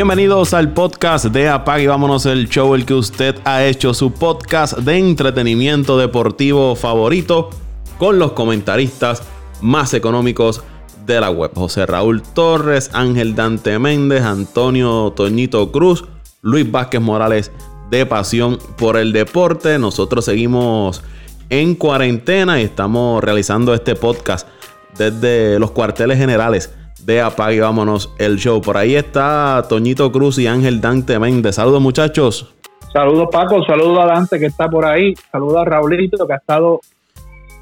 Bienvenidos al podcast de Apague y Vámonos el show, el que usted ha hecho su podcast de entretenimiento deportivo favorito con los comentaristas más económicos de la web. José Raúl Torres, Ángel Dante Méndez, Antonio Toñito Cruz, Luis Vázquez Morales de Pasión por el Deporte. Nosotros seguimos en cuarentena y estamos realizando este podcast desde los cuarteles generales de Apague y Vámonos el show. Por ahí está Toñito Cruz y Ángel Dante Méndez. Saludos muchachos. Saludos Paco, saludos a Dante que está por ahí, saludos a Raulito que ha estado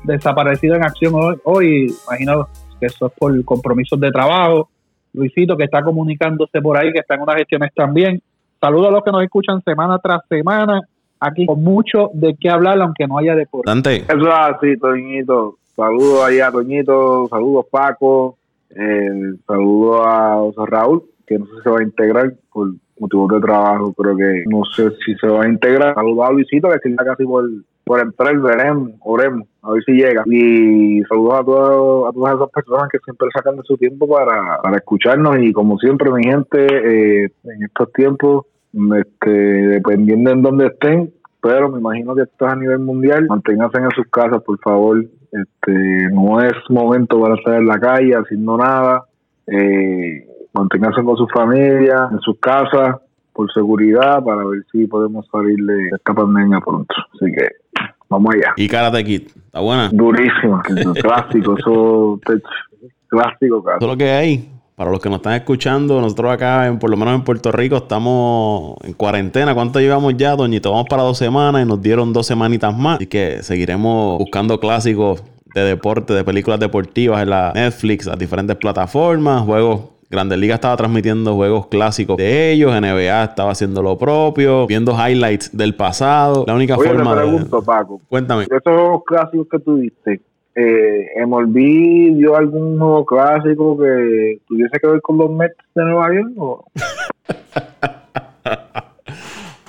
desaparecido en acción hoy. hoy. Imagino que eso es por compromisos de trabajo. Luisito que está comunicándose por ahí, que está en unas gestiones también. Saludos a los que nos escuchan semana tras semana. Aquí con mucho de qué hablar, aunque no haya deporte. Dante. Eso es así, Toñito. Saludos ahí a Toñito, saludos Paco, eh, saludos a Raúl, que no sé si se va a integrar por motivos de trabajo, creo que no sé si se va a integrar. Saludos a Luisito, que está casi por, por entrar, veremos, oremos, a ver si llega. Y saludos a, todos, a todas esas personas que siempre sacan de su tiempo para, para escucharnos y como siempre, mi gente, eh, en estos tiempos, este, dependiendo en dónde estén, pero me imagino que esto es a nivel mundial. Manténganse en sus casas, por favor. Este, no es momento para estar en la calle haciendo nada. Eh, manténganse con su familia, en sus casas, por seguridad, para ver si podemos salir de esta pandemia pronto. Así que vamos allá. Y Karate Kid, ¿está buena? Durísima, clásico, eso, clásico, Eso es lo que hay. Para los que nos están escuchando, nosotros acá, en, por lo menos en Puerto Rico, estamos en cuarentena. ¿Cuánto llevamos ya, Doñito? Vamos para dos semanas y nos dieron dos semanitas más. Así que seguiremos buscando clásicos de deporte, de películas deportivas en la Netflix, las diferentes plataformas, juegos Grandes Ligas estaba transmitiendo juegos clásicos de ellos, NBA estaba haciendo lo propio, viendo highlights del pasado. La única forma te pregunto, Paco. Cuéntame. Esos clásicos que tú diste, eh, MLB dio algún juego clásico que tuviese que ver con los Mets de Nueva York?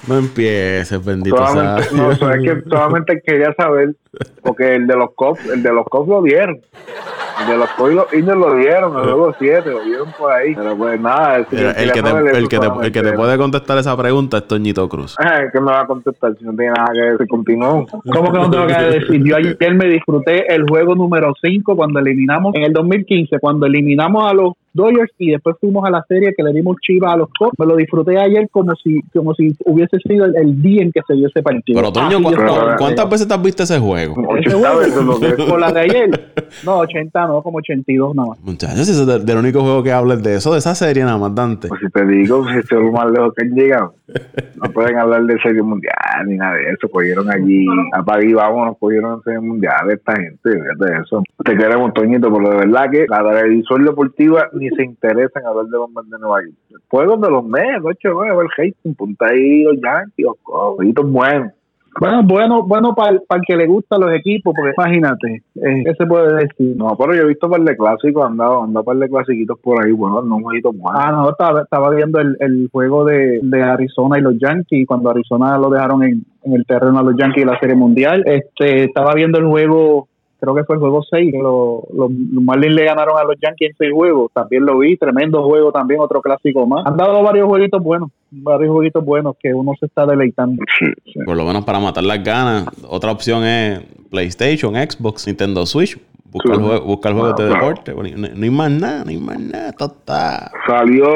no empieces, bendito solamente, No, es que solamente quería saber, porque el de los Cops, el de los Cops lo dieron de los códigos indios lo dieron, el juego 7, lo dieron por ahí. Pero pues nada, el, que te, el, que te, el, que te, puede contestar esa pregunta es Toñito Cruz. Eh, ¿Qué me va a contestar si no tiene nada que decir? Continuó. ¿Cómo que no tengo que decir? Yo ayer me disfruté el juego número 5 cuando eliminamos, en el 2015, cuando eliminamos a los Dodgers y después fuimos a la serie que le dimos chiva a los Cubs. Me lo disfruté ayer como si como si hubiese sido el, día en que se dio ese partido. Pero Toño, ¿cuántas veces te has visto ese juego? Ese juego, con la de ayer. No, 80 no, como 82 nada más. Muchachos, ese es del único juego que hables de eso, de esa serie nada más, Dante. Pues si te digo, si es lo más lejos que han llegado. No pueden hablar de serie mundial ni nada de eso. Cogieron allí, apague y vámonos, cogieron serie mundial esta gente, de eso. Te queremos, Toñito, pero de verdad que la televisión deportiva ni se interesa en hablar de los de Nueva York. Juegos de los meses, ocho, a ver Hastings, punta ahí los Yankees, los jueguitos buenos. Bueno, bueno, bueno para el, para el que le gustan los equipos, porque imagínate, eh, ¿qué se puede decir? No, pero yo he visto un par de clásicos, han dado, han dado par de clasiquitos por ahí, bueno, no jueguitos buenos. Ah, no, estaba, estaba viendo el, el juego de, de Arizona y los Yankees, cuando Arizona lo dejaron en, en el terreno a los Yankees de la Serie Mundial. Este, estaba viendo el juego creo que fue el juego 6, los, los, Marlins le ganaron a los Yankees en seis juegos, también lo vi, tremendo juego también, otro clásico más. Han dado varios jueguitos buenos, varios jueguitos buenos que uno se está deleitando. Por lo menos para matar las ganas, otra opción es PlayStation, Xbox, Nintendo Switch. Busca, el, juego, busca el juego de deporte. No, hay más nada, no hay más nada. Está... Salió,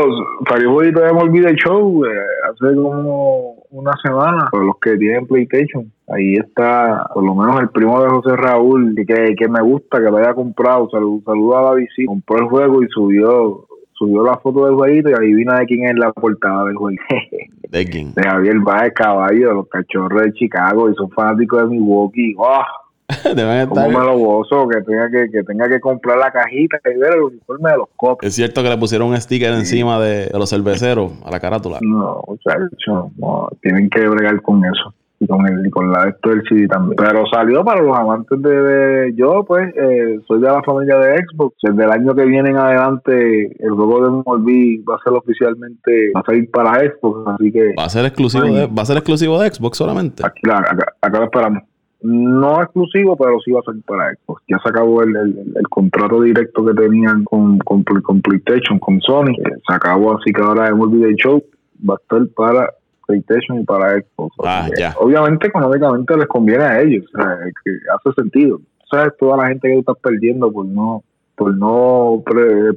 salió jueguito de MLB Show eh, hace como una semana. Para los que tienen PlayStation ahí está por lo menos el primo de José Raúl que, que me gusta que lo haya comprado saludo, saludo a la visita compró el juego y subió subió la foto del jueguito y adivina de quién es la portada del juego de quién de Javier Baez caballo de los cachorros de Chicago y son fanáticos de Milwaukee ¡Oh! Deben estar... me lo gozo que tenga que, que tenga que comprar la cajita y ver el uniforme de los copos. Es cierto que le pusieron un sticker encima de, los cerveceros a la carátula. No, muchachos, no, tienen que bregar con eso y con el y con la esto del CD también. Pero salió para los amantes de, yo pues eh, soy de la familia de Xbox. Desde el año que viene en adelante el juego de MLB va a ser oficialmente va a salir para Xbox, así que va a ser exclusivo de, va a ser exclusivo de Xbox solamente. Aquí, acá, acá lo esperamos. no exclusivo, pero sí va a ser para Xbox. Ya se acabó el, el, contrato directo que tenían con, con, PlayStation, con Sony. Eh, se acabó, así que ahora el Show va a estar para PlayStation y para Xbox. Ah, obviamente, económicamente les conviene a ellos, o sea, que hace sentido. ¿Sabes? Toda la gente que está perdiendo por no por no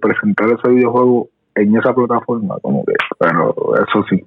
presentar ese videojuego en esa plataforma, como que, pero eso sí,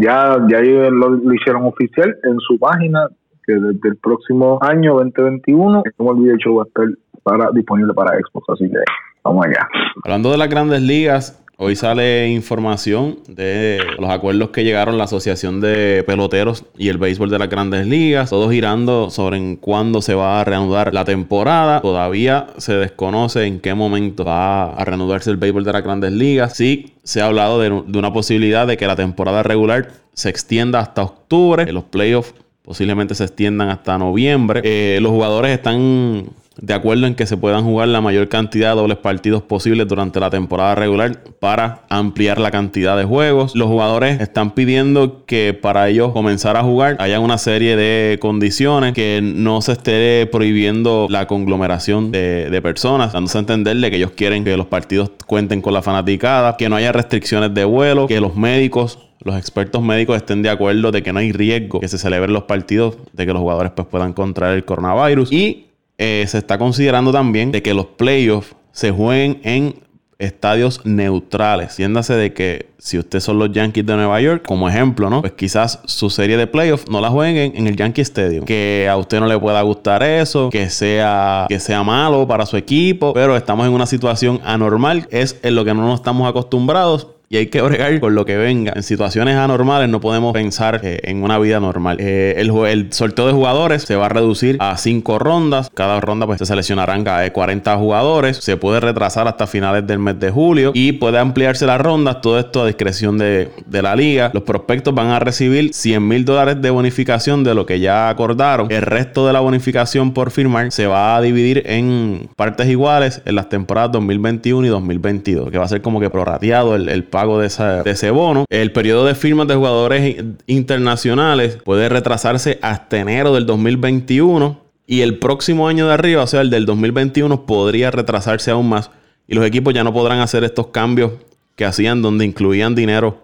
ya, ya lo, hicieron oficial en su página que desde el próximo año 2021 como el video va a estar para, disponible para Xbox, así que vamos allá. Hablando de las grandes ligas, Hoy sale información de los acuerdos que llegaron la Asociación de Peloteros y el Béisbol de las Grandes Ligas, todos girando sobre cuándo se va a reanudar la temporada. Todavía se desconoce en qué momento va a reanudarse el Béisbol de las Grandes Ligas. Sí, se ha hablado de, una posibilidad de que la temporada regular se extienda hasta octubre, que los playoffs posiblemente se extiendan hasta noviembre. Eh, los jugadores están de acuerdo en que se puedan jugar la mayor cantidad de dobles partidos posibles durante la temporada regular para ampliar la cantidad de juegos. Los jugadores están pidiendo que para ellos comenzar a jugar haya una serie de condiciones que no se esté prohibiendo la conglomeración de, personas, dándose a entenderle que ellos quieren que los partidos cuenten con la fanaticada, que no haya restricciones de vuelo, que los médicos los expertos médicos estén de acuerdo de que no hay riesgo que se celebren los partidos, de que los jugadores pues, puedan contraer el coronavirus y eh, se está considerando también de que los playoffs se jueguen en estadios neutrales. Entiéndase de que si usted son los Yankees de Nueva York, como ejemplo, ¿no? Pues quizás su serie de playoffs no la jueguen en, el Yankee Stadium. Que a usted no le pueda gustar eso, que sea, que sea malo para su equipo, pero estamos en una situación anormal. Es en lo que no nos estamos acostumbrados y hay que bregar con lo que venga. En situaciones anormales no podemos pensar eh, en una vida normal. Eh, el, sorteo de jugadores se va a reducir a cinco rondas. Cada ronda pues se seleccionarán 40 jugadores. Se puede retrasar hasta finales del mes de julio y puede ampliarse las rondas. Todo esto a discreción de, de la liga. Los prospectos van a recibir 100 mil dólares de bonificación de lo que ya acordaron. El resto de la bonificación por firmar se va a dividir en partes iguales en las temporadas 2021 y 2022, que va a ser como que prorrateado el, el pago de, ese bono. El periodo de firmas de jugadores internacionales puede retrasarse hasta enero del 2021 y el próximo año de arriba, o sea, el del 2021, podría retrasarse aún más y los equipos ya no podrán hacer estos cambios que hacían donde incluían dinero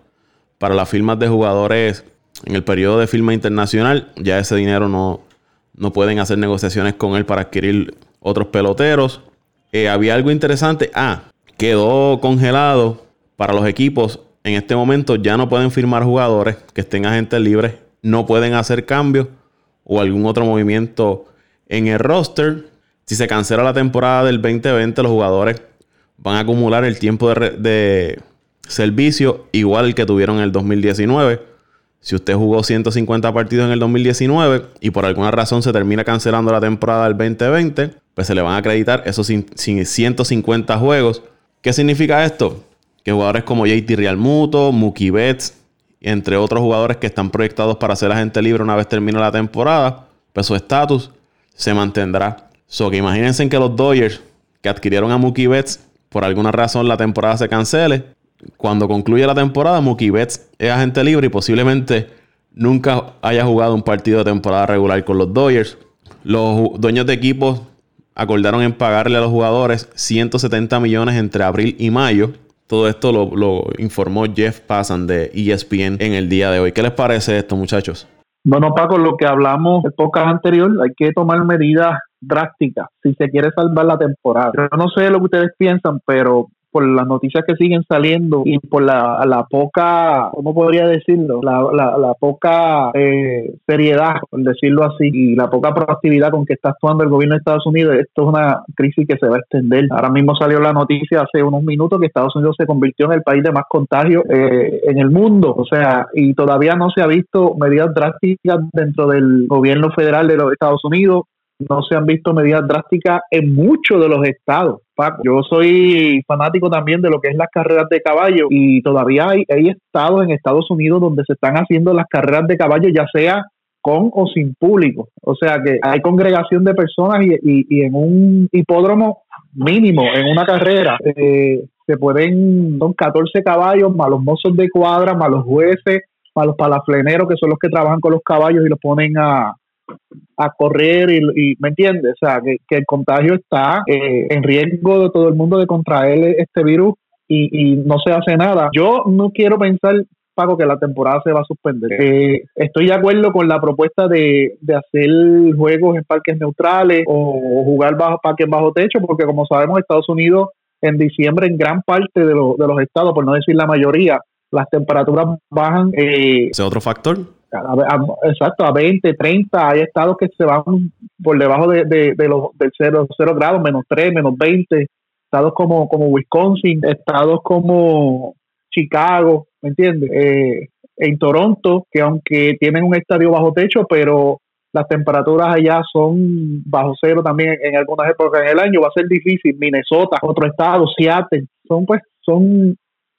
para las firmas de jugadores en el periodo de firma internacional. Ya ese dinero no, no pueden hacer negociaciones con él para adquirir otros peloteros. Eh, había algo interesante. Ah, quedó congelado para los equipos en este momento ya no pueden firmar jugadores que estén agentes libres, no pueden hacer cambios o algún otro movimiento en el roster. Si se cancela la temporada del 2020, los jugadores van a acumular el tiempo de, servicio igual que tuvieron en el 2019. Si usted jugó 150 partidos en el 2019 y por alguna razón se termina cancelando la temporada del 2020, pues se le van a acreditar esos 150 juegos. ¿Qué significa esto? Que jugadores como JT Real Muto, Mookie Betts, entre otros jugadores que están proyectados para ser agente libre una vez termine la temporada, pues su estatus se mantendrá. So que imagínense que los Dodgers que adquirieron a Mookie Betts por alguna razón la temporada se cancele. Cuando concluye la temporada, Mookie Betts es agente libre y posiblemente nunca haya jugado un partido de temporada regular con los Dodgers. Los dueños de equipos acordaron en pagarle a los jugadores 170 millones entre abril y mayo todo esto lo, informó Jeff Passan de ESPN en el día de hoy. ¿Qué les parece esto, muchachos? Bueno, Paco, lo que hablamos en podcast anterior, hay que tomar medidas drásticas si se quiere salvar la temporada. Yo no sé lo que ustedes piensan, pero por las noticias que siguen saliendo y por la, la poca, ¿cómo podría decirlo? La, la, poca eh, seriedad, por decirlo así, y la poca proactividad con que está actuando el gobierno de Estados Unidos, esto es una crisis que se va a extender. Ahora mismo salió la noticia hace unos minutos que Estados Unidos se convirtió en el país de más contagio eh, en el mundo, o sea, y todavía no se ha visto medidas drásticas dentro del gobierno federal de los Estados Unidos no se han visto medidas drásticas en muchos de los estados. Yo soy fanático también de lo que es las carreras de caballo y todavía hay, hay estados en Estados Unidos donde se están haciendo las carreras de caballo, ya sea con o sin público. O sea que hay congregación de personas y, en un hipódromo mínimo, en una carrera, eh, se pueden, son 14 caballos, más los mozos de cuadra, más los jueces, más los palafleneros, que son los que trabajan con los caballos y los ponen a, a correr y, ¿me entiendes? O sea, que, el contagio está eh, en riesgo de todo el mundo de contraer este virus y, no se hace nada. Yo no quiero pensar, Paco, que la temporada se va a suspender. Eh, estoy de acuerdo con la propuesta de, hacer juegos en parques neutrales o, jugar bajo parques bajo techo, porque como sabemos, Estados Unidos en diciembre en gran parte de, de los estados, por no decir la mayoría, las temperaturas bajan. Eh, ¿Ese otro factor? Exacto, a 20, 30. Hay estados que se van por debajo de, de, los, del 0, grados, menos 3, menos 20. Estados como, como Wisconsin, estados como Chicago, ¿me entiendes? Eh, en Toronto, que aunque tienen un estadio bajo techo, pero las temperaturas allá son bajo cero también en, algunas épocas en el año, va a ser difícil. Minnesota, otro estado, Seattle, son pues son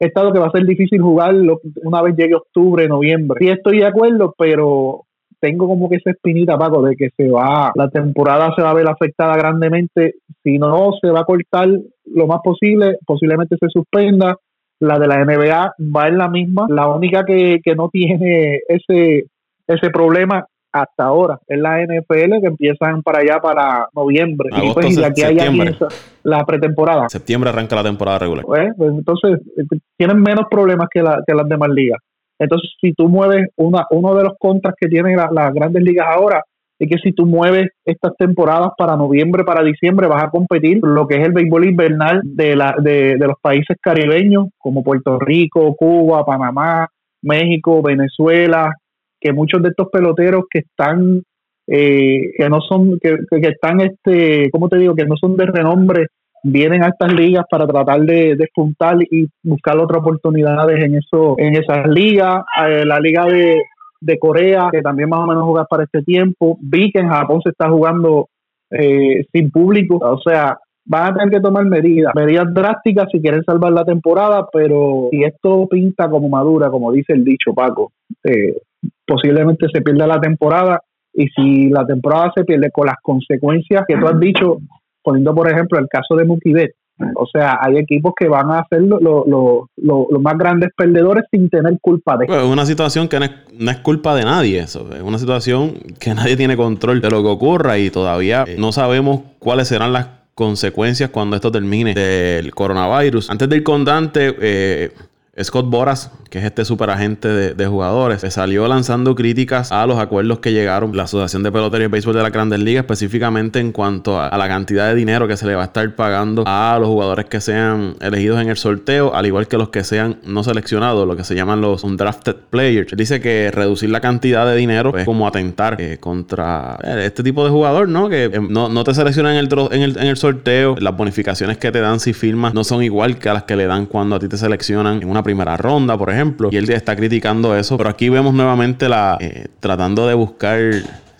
estado que va a ser difícil jugar una vez llegue octubre, noviembre. Sí estoy de acuerdo, pero tengo como que esa espinita, Paco, de que se va, la temporada se va a ver afectada grandemente. Si no, se va a cortar lo más posible, posiblemente se suspenda. La de la NBA va en la misma. La única que, que no tiene ese, ese problema hasta ahora. Es la NFL que empiezan para allá para noviembre. y pues de aquí allá la pretemporada. Septiembre arranca la temporada regular. Pues, pues entonces eh, tienen menos problemas que, la, que las demás ligas. Entonces, si tú mueves una, uno de los contras que tienen las grandes ligas ahora, es que si tú mueves estas temporadas para noviembre, para diciembre, vas a competir lo que es el béisbol invernal de, la, de, de los países caribeños, como Puerto Rico, Cuba, Panamá, México, Venezuela, que muchos de estos peloteros que están eh, que no son que, que, están este cómo te digo que no son de renombre vienen a estas ligas para tratar de despuntar y buscar otras oportunidades en eso en esas ligas. Eh, la liga de, de, Corea que también más o menos juega para este tiempo. Vi que en Japón se está jugando eh, sin público. O sea van a tener que tomar medidas, medidas drásticas si quieren salvar la temporada, pero si esto pinta como madura, como dice el dicho Paco, eh, posiblemente se pierda la temporada y si la temporada se pierde con las consecuencias que tú has dicho, poniendo por ejemplo el caso de Mookie o sea, hay equipos que van a ser los más grandes perdedores sin tener culpa de es una situación que no es, culpa de nadie. Es una situación que nadie tiene control de lo que ocurra y todavía no sabemos cuáles serán las consecuencias cuando esto termine del coronavirus. Antes del con Dante, eh, Scott Boras, que es este super agente de, jugadores, salió lanzando críticas a los acuerdos que llegaron la Asociación de Pelotería y Béisbol de la Grandes Ligas, específicamente en cuanto a, la cantidad de dinero que se le va a estar pagando a los jugadores que sean elegidos en el sorteo, al igual que los que sean no seleccionados, lo que se llaman los undrafted players. Dice que reducir la cantidad de dinero es como atentar eh, contra eh, este tipo de jugador, ¿no? Que eh, no, te seleccionan en el, en, el, en el sorteo, las bonificaciones que te dan si firmas no son igual que a las que le dan cuando a ti te seleccionan en una primera ronda, por ejemplo. Y él está criticando eso. Pero aquí vemos nuevamente la eh, tratando de buscar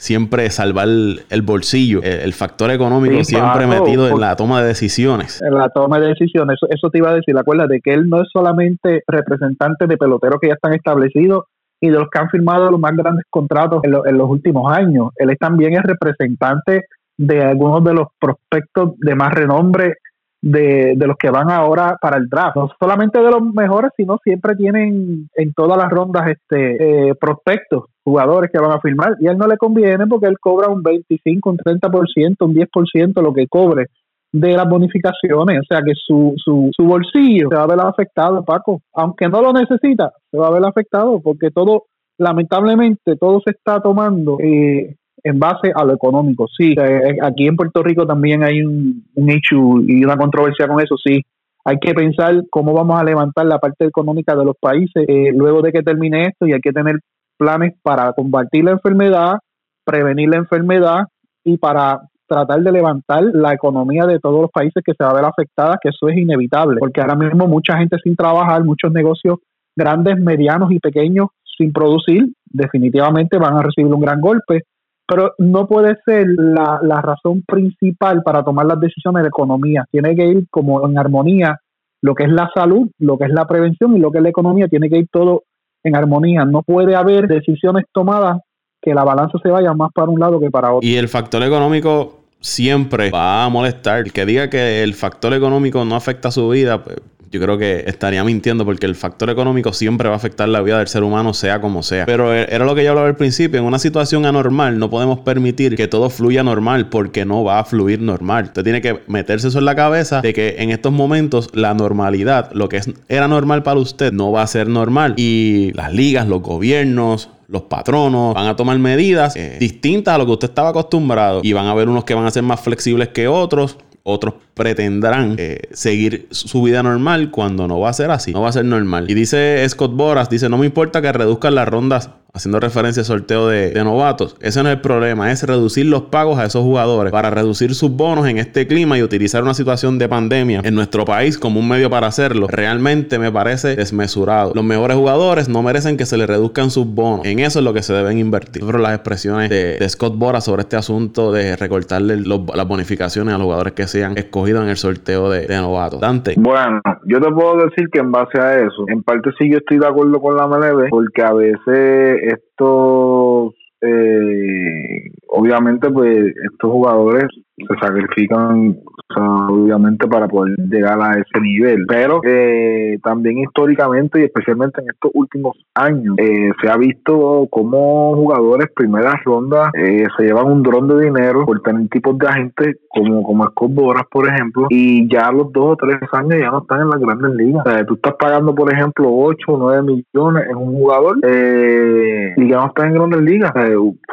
siempre salvar el bolsillo, el, factor económico siempre metido en la toma de decisiones. En la toma de decisiones, eso, eso te iba a decir, acuérdate que él no es solamente representante de peloteros que ya están establecidos y de los que han firmado los más grandes contratos en, en los últimos años, él es también es representante de algunos de los prospectos de más renombre de, de, los que van ahora para el draft. No solamente de los mejores, sino siempre tienen en todas las rondas este eh, prospectos, jugadores que van a firmar. Y a él no le conviene porque él cobra un 25, un 30%, un 10% lo que cobre de las bonificaciones. O sea que su, su, su bolsillo se va a ver afectado, Paco. Aunque no lo necesita, se va a ver afectado porque todo, lamentablemente, todo se está tomando eh, en base a lo económico. Sí, aquí en Puerto Rico también hay un, un issue y una controversia con eso, sí. Hay que pensar cómo vamos a levantar la parte económica de los países eh, luego de que termine esto y hay que tener planes para combatir la enfermedad, prevenir la enfermedad y para tratar de levantar la economía de todos los países que se va a ver afectada, que eso es inevitable, porque ahora mismo mucha gente sin trabajar, muchos negocios grandes, medianos y pequeños sin producir, definitivamente van a recibir un gran golpe pero no puede ser la, la razón principal para tomar las decisiones de economía. Tiene que ir como en armonía lo que es la salud, lo que es la prevención y lo que es la economía, tiene que ir todo en armonía. No puede haber decisiones tomadas que la balanza se vaya más para un lado que para otro. Y el factor económico siempre va a molestar. El que diga que el factor económico no afecta a su vida, pues, yo creo que estaría mintiendo porque el factor económico siempre va a afectar la vida del ser humano, sea como sea. Pero e, era lo que yo hablaba al principio, en una situación anormal no podemos permitir que todo fluya normal porque no va a fluir normal. Usted tiene que meterse eso en la cabeza de que en estos momentos la normalidad, lo que era normal para usted, no va a ser normal. Y las ligas, los gobiernos, los patronos van a tomar medidas eh, distintas a lo que usted estaba acostumbrado y van a haber unos que van a ser más flexibles que otros otros pretendrán eh, seguir su vida normal cuando no va a ser así, no va a ser normal. Y dice Scott Boras, dice, no me importa que reduzcan las rondas haciendo referencia al sorteo de, novatos. Ese no es el problema, es reducir los pagos a esos jugadores para reducir sus bonos en este clima y utilizar una situación de pandemia en nuestro país como un medio para hacerlo. Realmente me parece desmesurado. Los mejores jugadores no merecen que se les reduzcan sus bonos. En eso es lo que se deben invertir. Pero las expresiones de, Scott Bora sobre este asunto de recortarle las bonificaciones a los jugadores que sean escogidos en el sorteo de, de novatos. Dante. Bueno, yo te puedo decir que en base a eso, en parte sí yo estoy de acuerdo con la MLB, porque a veces estos, eh, obviamente, pues estos jugadores se sacrifican obviamente para poder llegar a ese nivel. Pero eh, también históricamente y especialmente en estos últimos años eh, se ha visto como jugadores primeras rondas eh, se llevan un dron de dinero por tener tipos de agentes como, como Scott Boras, por ejemplo, y ya a los dos o tres años ya no están en las grandes ligas. O sea, tú estás pagando, por ejemplo, 8 o 9 millones en un jugador y ya no están en grandes ligas.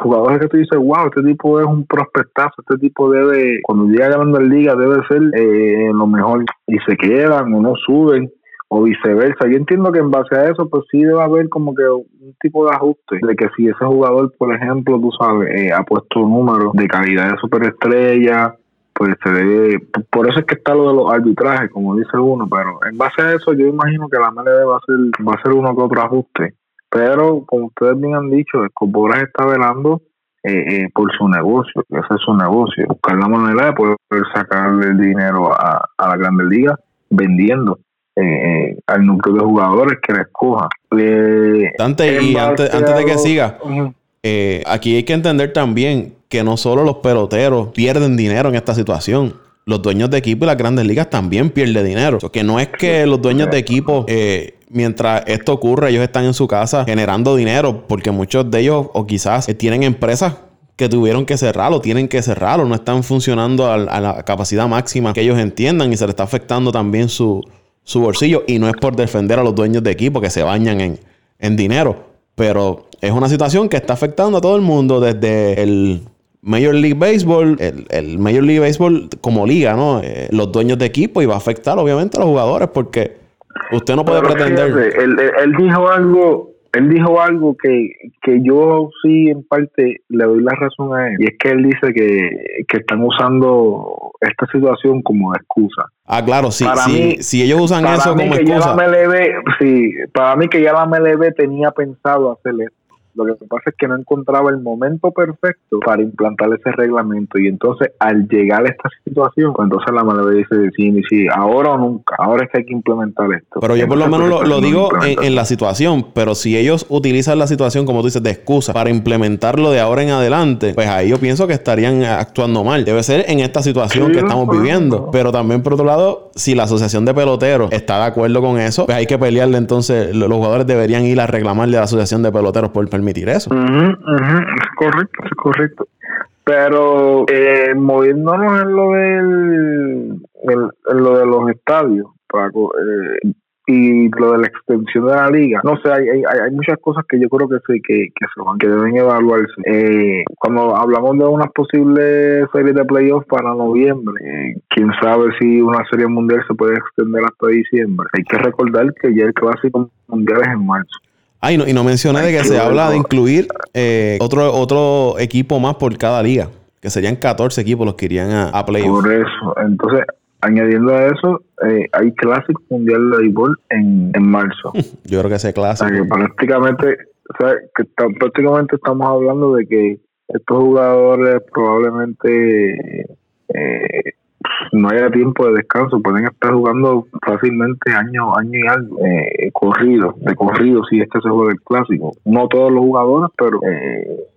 jugadores que tú dices, wow, este tipo es un prospectazo, este tipo debe, cuando llega a grandes ligas, debe debe ser eh, lo mejor y se quedan o no suben o viceversa. Yo entiendo que en base a eso, pues sí debe haber como que un tipo de ajuste, de que si ese jugador, por ejemplo, tú sabes, eh, ha puesto números de calidad de superestrella, pues se debe, por eso es que está lo de los arbitrajes, como dice uno, pero en base a eso yo imagino que la MLB va a ser, va a ser uno que otro ajuste. Pero, como ustedes bien han dicho, Escoboras está velando eh, eh, por su negocio, que ese es su negocio, buscar la manera de poder sacarle el dinero a, la Grande Liga vendiendo eh, al núcleo de jugadores que le escoja. Dante, y antes, de que siga, aquí hay que entender también que no solo los peloteros pierden dinero en esta situación. Los dueños de equipo y las grandes ligas también pierden dinero. que no es que los dueños de equipo mientras esto ocurre, ellos están en su casa generando dinero, porque muchos de ellos, o quizás tienen empresas que tuvieron que cerrarlo, tienen que cerrarlo, no están funcionando a, la capacidad máxima que ellos entiendan y se le está afectando también su, bolsillo. Y no es por defender a los dueños de equipo que se bañan en, dinero, pero es una situación que está afectando a todo el mundo desde el Major League Baseball, el, Major League Baseball como liga, ¿no? Eh, los dueños de equipo y va a afectar obviamente a los jugadores porque Usted no puede pretender. él, dijo algo, él dijo algo que, que yo sí en parte le doy la razón a él. Y es que él dice que, están usando esta situación como excusa. Ah, claro, sí, para mí, si ellos usan eso como excusa. sí, para mí que ya la MLB tenía pensado hacer esto. Lo que pasa es que no encontraba el momento perfecto para implantar ese reglamento. Y entonces, al llegar a esta situación, pues entonces la madre dice: sí, sí, ahora o nunca. Ahora es que hay que implementar esto. Pero yo, por lo menos, lo, digo en, la situación. Pero si ellos utilizan la situación, como tú dices, de excusa para implementarlo de ahora en adelante, pues ahí yo pienso que estarían actuando mal. Debe ser en esta situación que estamos viviendo. Pero también, por otro lado, si la asociación de peloteros está de acuerdo con eso, pues hay que pelearle. Entonces, los jugadores deberían ir a reclamarle a la asociación de peloteros por permitir eso. Es correcto, es correcto. Pero eh, moviéndonos en lo del en, lo de los estadios, Paco, eh, y lo de la extensión de la liga, no sé, hay, hay, hay muchas cosas que yo creo que sí, que, que, se van, que deben evaluarse. Eh, cuando hablamos de unas posibles series de playoffs para noviembre, eh, quién sabe si una serie mundial se puede extender hasta diciembre. Hay que recordar que ya el clásico mundial es en marzo. Ah, y no, y no mencioné de que se habla de incluir eh, otro, otro equipo más por cada liga, que serían 14 equipos los que irían a, a playoffs. Por eso, entonces, añadiendo a eso, eh, hay Clásico Mundial de Béisbol en, en marzo. Yo creo que ese clásico. que prácticamente, o sea, que prácticamente estamos hablando de que estos jugadores probablemente eh, no haya tiempo de descanso, pueden estar jugando fácilmente año, año y algo, eh, corrido, de corrido, si es que se juega el clásico. No todos los jugadores, pero eh,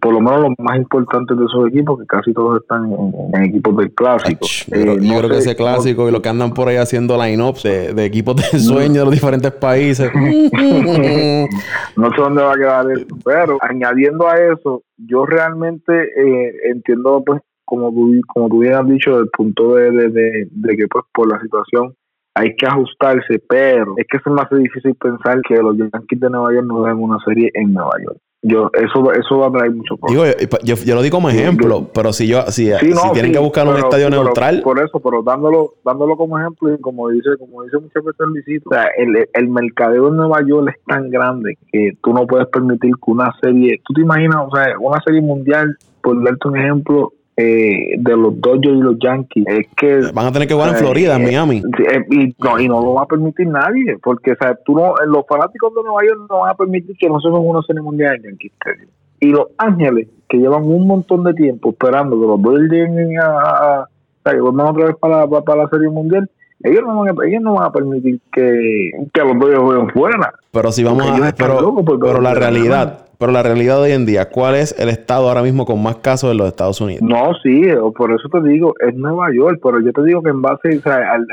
por lo menos los más importantes de esos equipos, que casi todos están en, equipos del clásico. Eh, yo creo que ese clásico y lo que andan por ahí haciendo line-ups de, equipos de sueño de los diferentes países. no sé dónde va a quedar eso, pero añadiendo a eso, yo realmente eh, entiendo, pues, como tú, como tú bien has dicho, del punto de, de que, pues, por la situación hay que ajustarse, pero es que se me hace difícil pensar que los Yankees de Nueva York no den una serie en Nueva York. Yo, eso, eso va a traer mucho Digo, yo, yo, lo digo como ejemplo, pero si yo, si, tienen que buscar un estadio neutral. Por eso, pero dándolo, dándolo como ejemplo, y como dice, como dice muchas veces el o sea, el, el mercadeo en Nueva York es tan grande que tú no puedes permitir que una serie, tú te imaginas, o sea, una serie mundial, por darte un ejemplo, eh, de los Dodgers y los Yankees es que van a tener que jugar en Florida, en Miami. eh, y, no, y no lo va a permitir nadie porque o sea, tú no, los fanáticos de Nueva York no van a permitir que no se juegue una serie mundial en Yankee Stadium. Y los Ángeles que llevan un montón de tiempo esperando que los Dodgers lleguen a, que otra vez para, para, la serie mundial ellos no van a, ellos no van a permitir que, que los Dodgers jueguen fuera pero si vamos a pero, pero la realidad pero la realidad de hoy en día, ¿cuál es el estado ahora mismo con más casos en los Estados Unidos? No, sí, por eso te digo, es Nueva York, pero yo te digo que en base al,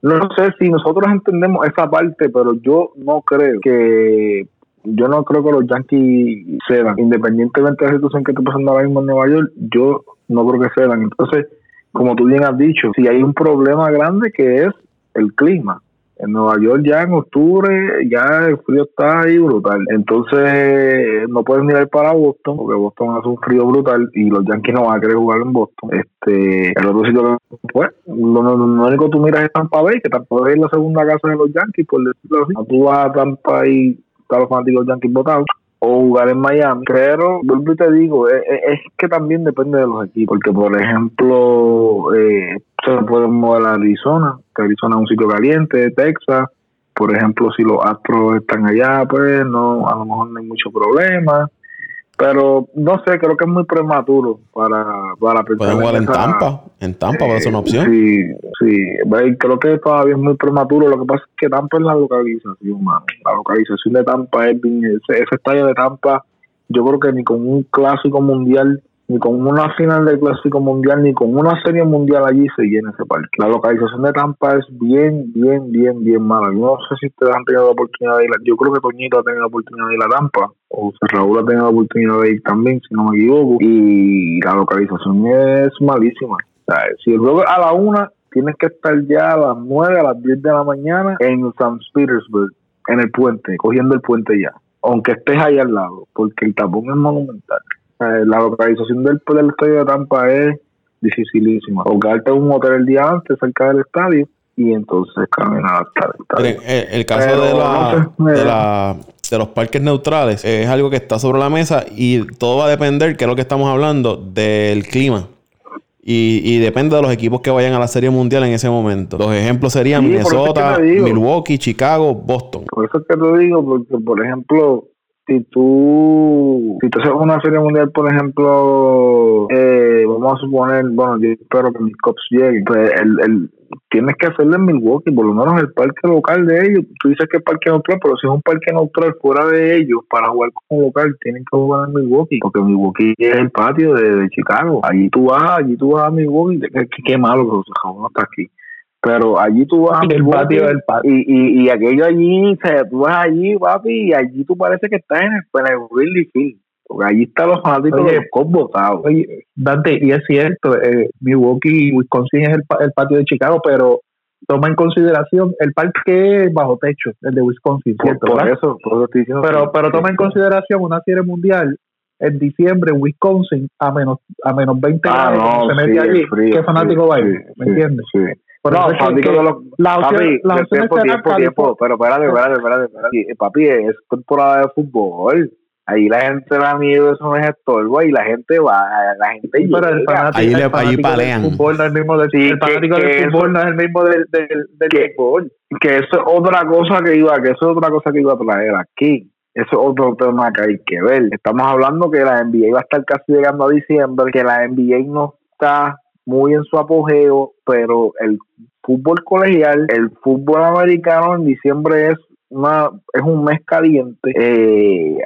no sé si nosotros entendemos esa parte, pero yo no creo que yo no creo que los Yankees cedan, independientemente de la situación que esté pasando ahora mismo en Nueva York, yo no creo que cedan. Entonces, como tú bien has dicho, si hay un problema grande que es el clima. En Nueva York ya en octubre ya el frío está ahí brutal. Entonces no puedes mirar para Boston porque Boston hace un frío brutal y los Yankees no van a querer jugar en Boston. Este, el otro sitio pues, lo, único que tú miras es Tampa Bay, que Tampa Bay es la segunda casa de los Yankees, por decirlo así. Tú vas a Tampa y están los fanáticos Yankees votados o jugar en Miami. Pero, vuelvo y te digo, es, que también depende de los equipos. Porque, por ejemplo, eh, se puede mover a Arizona, que Arizona es un sitio caliente, Texas. Por ejemplo, si los Astros están allá, pues no, a lo mejor no hay mucho problema. Pero no sé, creo que es muy prematuro para, para pensar. jugar en, Tampa, en Tampa va a ser una opción. Sí, sí, creo que todavía es muy prematuro. Lo que pasa es que Tampa es la localización, mano. La localización de Tampa es bien, ese, ese estadio de Tampa, yo creo que ni con un clásico mundial ni con una final del Clásico Mundial, ni con una serie mundial allí se llena ese parque. La localización de Tampa es bien, bien, bien, bien mala. Yo no sé si ustedes han tenido la oportunidad de ir. Yo creo que Toñito ha tenido la oportunidad de ir a Tampa, o Raúl ha tenido la oportunidad de ir también, si no me equivoco. Y la localización es malísima. O sea, si el juego a la una, tienes que estar ya a las nueve, a las diez de la mañana en St. Petersburg, en el puente, cogiendo el puente ya. Aunque estés ahí al lado, porque el tapón es monumental. Eh, la localización del, del estadio de Tampa es dificilísima. O quedarte en un hotel el día antes cerca del estadio y entonces caminar hasta el estadio. Eh, el, caso de, la, de, los parques neutrales es algo que está sobre la mesa y todo va a depender, que es lo que estamos hablando, del clima. Y, y, depende de los equipos que vayan a la Serie Mundial en ese momento. Los ejemplos serían Minnesota, Milwaukee, Chicago, Boston. Por eso es que te digo, porque por ejemplo, si tú, si tú haces una serie mundial, por ejemplo, eh, vamos a suponer, bueno, yo espero que mis cops lleguen, pues el, el, tienes que hacerlo en Milwaukee, por lo menos el parque local de ellos. Tú dices que es parque neutral, pero si es un parque neutral fuera de ellos, para jugar como local, tienen que jugar en Milwaukee, porque Milwaukee es el patio de, Chicago. Allí tú vas, allí tú vas a Milwaukee, qué, qué malo que los no está aquí pero allí tú vas el patio del patio. Y, y, y, aquello allí, o sea, tú vas allí, papi, y allí tú parece que estás en el, en el Really Field. Porque allí están los fanáticos de los botados. Oye, Dante, y es cierto, eh, Milwaukee y Wisconsin es el, el, patio de Chicago, pero toma en consideración el parque bajo techo, el de Wisconsin, ¿cierto? Por, eso, por eso diciendo pero, pero toma en consideración una serie mundial en diciembre en Wisconsin a menos a menos 20 ah, grados no, se mete allí, ¿qué fanático va a ir? ¿Me entiendes? No, papi, de los, la opción, papi, la tiempo, tiempo, tiempo, pero espérate, espérate, espérate, espérate. Papi, es temporada de fútbol. Ahí la gente da miedo, eso no es estorbo, y la gente va, la gente sí, pero el fanático, ahí, el fanático palean. Del fútbol no es el mismo del, sí, el fanático que, del fútbol no es el mismo del, del, del que, fútbol. Que eso es otra cosa que iba, que eso es otra cosa que iba a traer aquí. Eso es otro tema que hay que ver. Estamos hablando que la NBA va a estar casi llegando a diciembre, que la NBA no está muy en su apogeo, pero el fútbol colegial, el fútbol americano en diciembre es una, es un mes caliente. Eh,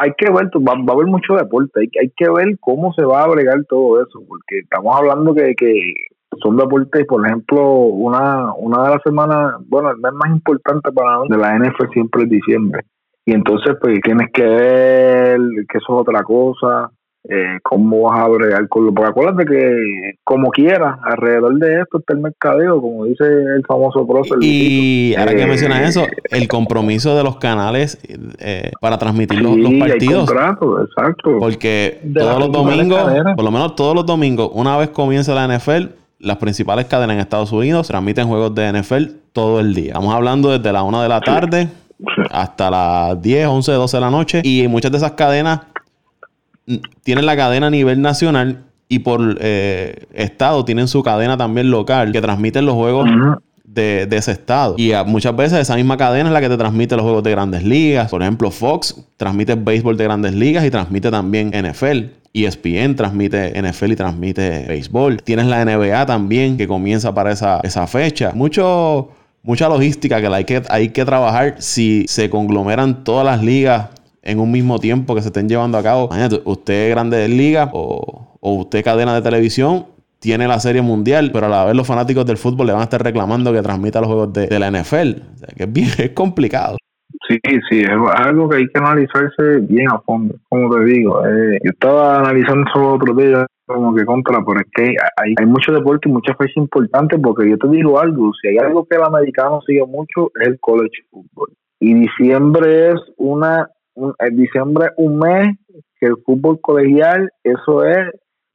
hay que ver, va, va, a haber mucho deporte, hay, hay que ver cómo se va a bregar todo eso, porque estamos hablando que, que son deportes, por ejemplo, una, una de las semanas, bueno, el mes más importante para mí de la NFL siempre es diciembre. Y entonces, pues tienes que ver que eso es otra cosa, eh, cómo vas a bregar con lo. Porque acuérdate que, como quieras, alrededor de esto está el mercadeo, como dice el famoso prócer. Y ahora que mencionas eh, eso, el compromiso de los canales eh, para transmitir los, partidos. exacto. Porque todos los domingos, por lo menos todos los domingos, una vez comienza la NFL, las principales cadenas en Estados Unidos transmiten juegos de NFL todo el día. Estamos hablando desde la 1 de la tarde hasta las 10, 11, 12 de la noche. Y muchas de esas cadenas tienen la cadena a nivel nacional y por eh, estado tienen su cadena también local que transmiten los juegos de, ese estado. Y muchas veces esa misma cadena es la que te transmite los juegos de grandes ligas. Por ejemplo, Fox transmite béisbol de grandes ligas y transmite también NFL. ESPN transmite NFL y transmite béisbol. Tienes la NBA también que comienza para esa, esa fecha. Mucho, mucha logística que hay, que hay que trabajar si se conglomeran todas las ligas en un mismo tiempo que se estén llevando a cabo. usted grande liga o, o usted cadena de televisión tiene la serie mundial, pero a la vez los fanáticos del fútbol le van a estar reclamando que transmita los juegos de, la NFL. O sea, que es bien, es complicado. Sí, sí, es algo que hay que analizarse bien a fondo, como te digo. Eh, yo estaba analizando eso otro día, como que contra, pero es que hay, hay mucho deporte y muchas fechas importantes, porque yo te digo algo, si hay algo que el americano sigue mucho, es el college football. Y diciembre es una, un, diciembre un mes que el fútbol colegial, eso es,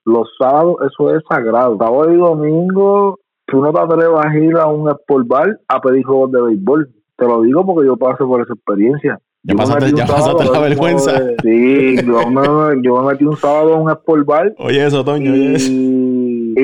los sábados, eso es sagrado. Sábado y domingo, tú no te atrevas a ir a un sport bar a pedir juegos de béisbol te lo digo porque yo pasé por esa experiencia. Ya pasaste, ya pasaste la vergüenza. sí, yo me, yo me metí un sábado en un sport bar. Oye, eso, Toño, y,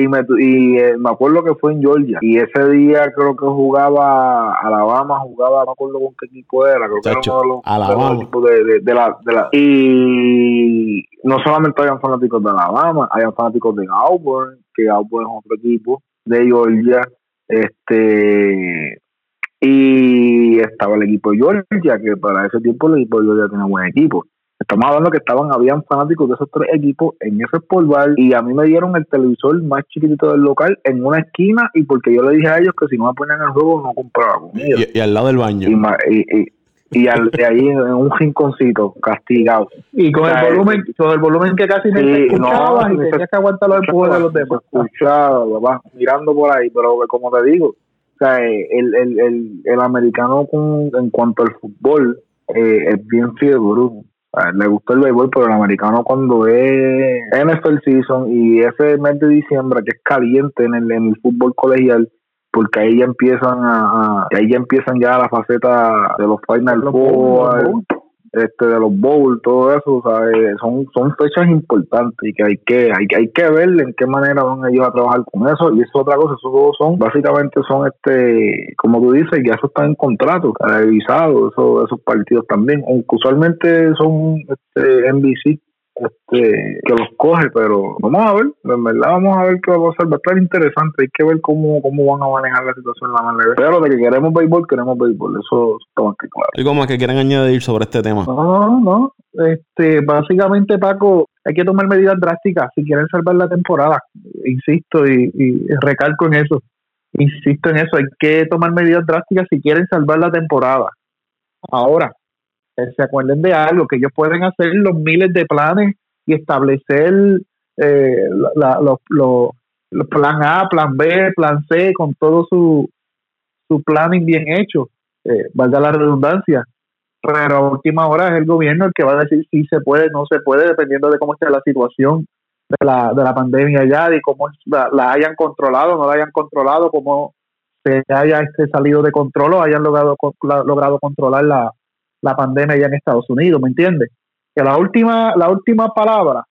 Y, me, y eh, me acuerdo que fue en Georgia. Y ese día creo que jugaba Alabama, jugaba, no me acuerdo con qué equipo era, creo que era uno de los, Alabama. equipos de, de, la, de la. Y no solamente habían fanáticos de Alabama, habían fanáticos de Auburn, que Auburn es otro equipo, de Georgia. Este y estaba el equipo de Georgia, que para ese tiempo el equipo de Georgia tenía buen equipo. Estamos hablando que estaban, habían fanáticos de esos tres equipos en ese sport y a mí me dieron el televisor más chiquitito del local en una esquina y porque yo le dije a ellos que si no me ponían el juego no compraba con ellos. Y, al lado del baño. Y, y, al, de ahí en un rinconcito, castigado. Y con el volumen, con el volumen que casi no se escuchaba y tenías que aguantar los empujes de los demás. Escuchaba, mirando por ahí, pero como te digo, o sea, el, el, el, el americano con, en cuanto al fútbol eh, es bien le gusta el béisbol, pero el americano cuando es NFL season y ese mes de diciembre que es caliente en el, en el fútbol colegial, porque ahí ya empiezan a, ahí ya empiezan ya la faceta de los Final Four, este de los bowls, todo eso, ¿sabes? son son fechas importantes y que hay que hay, hay que ver en qué manera van ellos a trabajar con eso y eso es otra cosa, esos juegos son básicamente son este como tú dices, ya eso está en contrato, revisado, eso, esos partidos también, aunque usualmente son este, NBC este, que los coge, pero vamos a ver, en verdad vamos a ver qué va a pasar, va a estar interesante, hay que ver cómo, cómo van a manejar la situación la manera. Pero de que queremos béisbol, queremos béisbol, eso está más que claro. ¿Algo más que quieran añadir sobre este tema? No, no, este, básicamente Paco, hay que tomar medidas drásticas si quieren salvar la temporada, insisto y, y recalco en eso, insisto en eso, hay que tomar medidas drásticas si quieren salvar la temporada. Ahora, se acuerden de algo, que ellos pueden hacer los miles de planes y establecer eh, los, plan A, plan B, plan C, con todo su, su planning bien hecho, eh, valga la redundancia. Pero a última hora es el gobierno el que va a decir si se puede, no se puede, dependiendo de cómo esté la situación de la, de la pandemia ya, de cómo la, hayan controlado, no la hayan controlado, cómo se haya este, salido de control o hayan logrado, logrado controlar la, la pandemia ya en Estados Unidos, ¿me entiendes? Que la última, la última palabra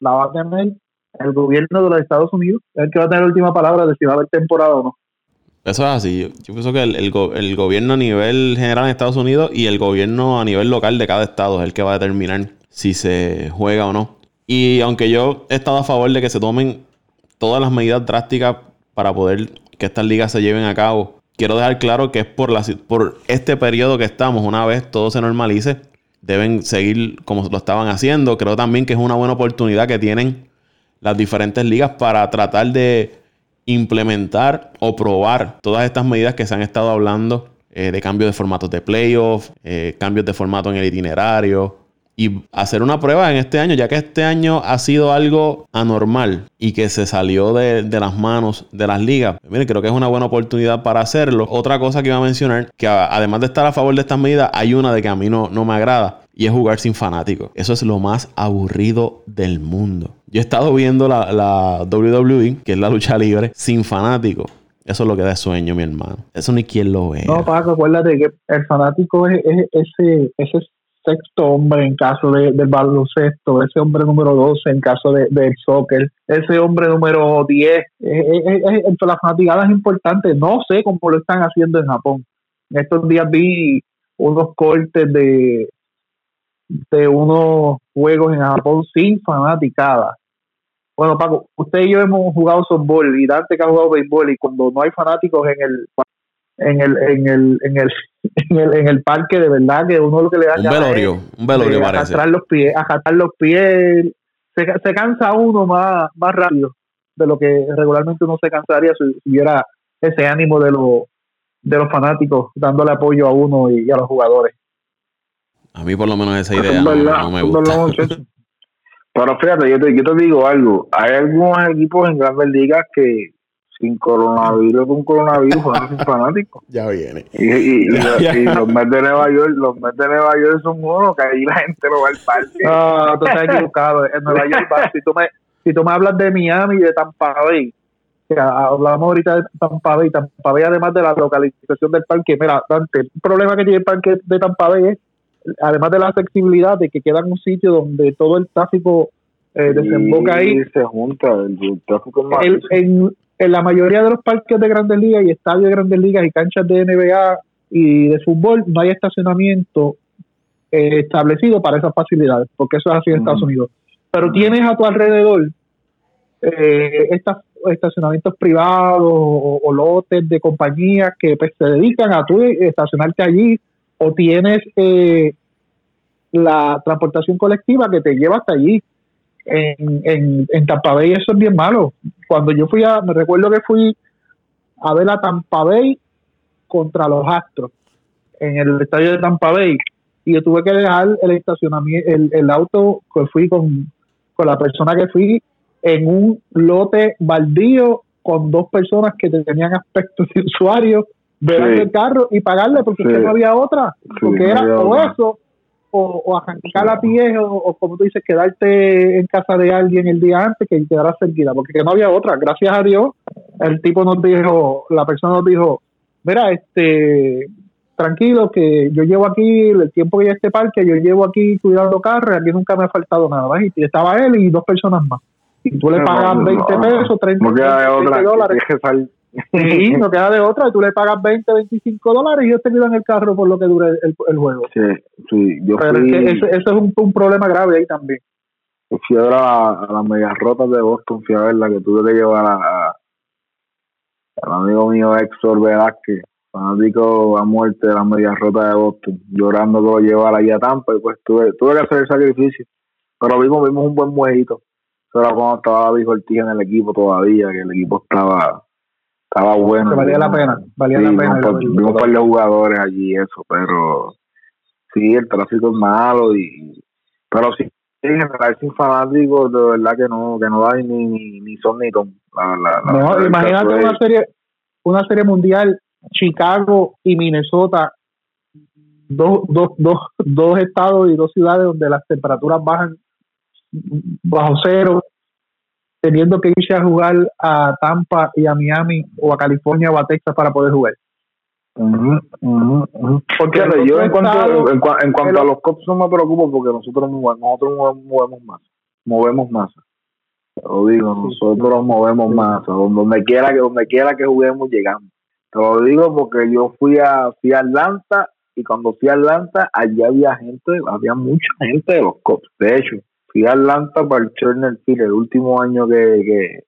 la va a tener el gobierno de los Estados Unidos, es el que va a tener la última palabra de si va a haber temporada o no. Eso es así. Yo, pienso que el, el, gobierno a nivel general en Estados Unidos y el gobierno a nivel local de cada estado es el que va a determinar si se juega o no. Y aunque yo he estado a favor de que se tomen todas las medidas drásticas para poder que estas ligas se lleven a cabo, quiero dejar claro que es por, la, por este periodo que estamos, una vez todo se normalice, deben seguir como lo estaban haciendo. Creo también que es una buena oportunidad que tienen las diferentes ligas para tratar de implementar o probar todas estas medidas que se han estado hablando eh, de cambio de formatos de playoff, eh, cambios de formato en el itinerario, y hacer una prueba en este año, ya que este año ha sido algo anormal y que se salió de, las manos de las ligas. Miren, creo que es una buena oportunidad para hacerlo. Otra cosa que iba a mencionar, que además de estar a favor de estas medidas, hay una de que a mí no, no me agrada. Y es jugar sin fanáticos. Eso es lo más aburrido del mundo. Yo he estado viendo la, la WWE, que es la lucha libre, sin fanáticos. Eso es lo que da sueño, mi hermano. Eso ni quien lo ve. No, Paco, acuérdate que el fanático es, ese sexto hombre en caso de, del baloncesto, ese hombre número 12 en caso de, del soccer, ese hombre número 10. Eh, eh, eh, la fanaticada es importante. No sé cómo lo están haciendo en Japón. En estos días vi unos cortes de, de unos juegos en Japón sin fanaticada. Bueno, Paco, usted y yo hemos jugado softball y Dante que ha jugado béisbol y cuando no hay fanáticos en el en el en el en el en el, en el parque de verdad que uno lo que le da un velorio un velorio parece. los pies ajatar los pies. Se, se, cansa uno más más rápido de lo que regularmente uno se cansaría si, hubiera ese ánimo de los de los fanáticos dándole apoyo a uno y, a los jugadores. A mí por lo menos esa idea no, me gusta. pero fíjate yo te, yo te digo algo. Hay algunos equipos en grandes ligas que sin coronavirus con coronavirus fueron fanáticos. Ya viene. Y, los Mets de Nueva York, los Mets de Nueva York son uno que ahí la gente lo va al parque. No, tú estás equivocado. En Nueva York, si tú me, si tú me hablas de Miami y de Tampa Bay, hablamos ahorita de Tampa Bay, Tampa Bay además de la localización del parque, mira, Dante, el problema que tiene el parque de Tampa Bay es, además de la accesibilidad, de que queda en un sitio donde todo el tráfico eh, desemboca ahí. se junta, el, tráfico más en, en la mayoría de los parques de grandes ligas y estadios de grandes ligas y canchas de NBA y de fútbol no hay estacionamiento eh, establecido para esas facilidades, porque eso es así en Estados Unidos. Pero tienes a tu alrededor eh, estos estacionamientos privados o, lotes de compañías que pues, se dedican a tú estacionarte allí o tienes eh, la transportación colectiva que te lleva hasta allí en, en, en Tampa Bay eso es bien malo. Cuando yo fui a, me recuerdo que fui a ver a Tampa Bay contra los Astros en el estadio de Tampa Bay y yo tuve que dejar el estacionamiento, el, el auto que fui con, con la persona que fui en un lote baldío con dos personas que tenían aspecto de usuario, ver el carro y pagarle porque no había otra, porque era o eso o, o arrancar a pie o, como tú dices, quedarte en casa de alguien el día antes que quedara cerquita, porque no había otra. Gracias a Dios, el tipo nos dijo, la persona nos dijo, mira, este, tranquilo, que yo llevo aquí, el tiempo que ya este parque, yo llevo aquí cuidando carros, aquí nunca me ha faltado nada. Y estaba él y dos personas más. Y tú le pagas 20 pesos, 30 dólares. Sí, no queda de otra. Tú le pagas 20, 25 dólares y ellos te en el carro por lo que dure el, el juego. Sí, sí. Yo Pero es que eso, es un, un, problema grave ahí también. Fui a, la, a las medias rotas de Boston, fui a ver la que tuve que llevar a, al amigo mío Héctor Velázquez, fanático a muerte de las medias rotas de Boston, llorando que lo llevar allá a Tampa y pues tuve, tuve que hacer el sacrificio. Pero vimos, vimos un buen muejito. Eso era cuando estaba David Ortiz en el equipo todavía, que el equipo estaba estaba bueno. valía la pena, valía la pena. Vimos un par de jugadores allí eso, pero sí, el tráfico es malo y pero sí, en general sin fanáticos de verdad que no que no da ni ni, son ni ton. no, imagínate una serie una serie mundial Chicago y Minnesota dos, dos, dos, dos estados y dos ciudades donde las temperaturas bajan bajo cero teniendo que irse a jugar a Tampa y a Miami o a California o a Texas para poder jugar. Porque yo en cuanto, en, cuanto a los cops no me preocupo porque nosotros nosotros movemos más movemos más lo digo nosotros movemos más donde quiera que donde quiera que juguemos llegamos. Te lo digo porque yo fui a fui a Atlanta y cuando fui a Atlanta allí había gente había mucha gente de los cops de hecho fui a Atlanta para el Turner Field, el último año que, que,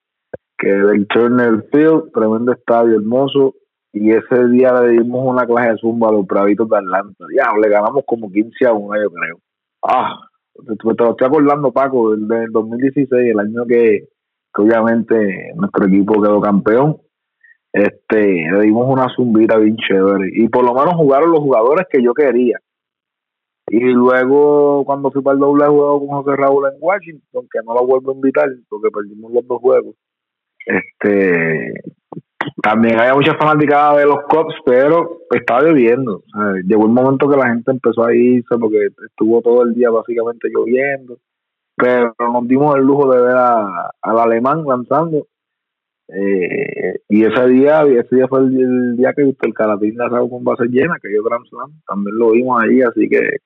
que del Turner Field, tremendo estadio hermoso. y ese día le dimos una clase de zumba a los bravitos de Atlanta. Ya, le ganamos como 15 a 1, yo creo. Ah, te, lo estoy acordando, Paco, del, 2016, el año que, obviamente nuestro equipo quedó campeón. Este, le dimos una zumbita bien chévere. Y por lo menos jugaron los jugadores que yo quería. Y luego, cuando fui para el doble juego con José Raúl en Washington, que no lo vuelvo a invitar porque perdimos los dos juegos, este también había muchas fanáticas de los Cops, pero estaba lloviendo. llegó un momento que la gente empezó a irse porque estuvo todo el día básicamente lloviendo. Pero nos dimos el lujo de ver al alemán lanzando. Eh, y ese día ese día fue el, día que el Calatín lanzó con base llena, que yo Grand. También lo vimos ahí, así que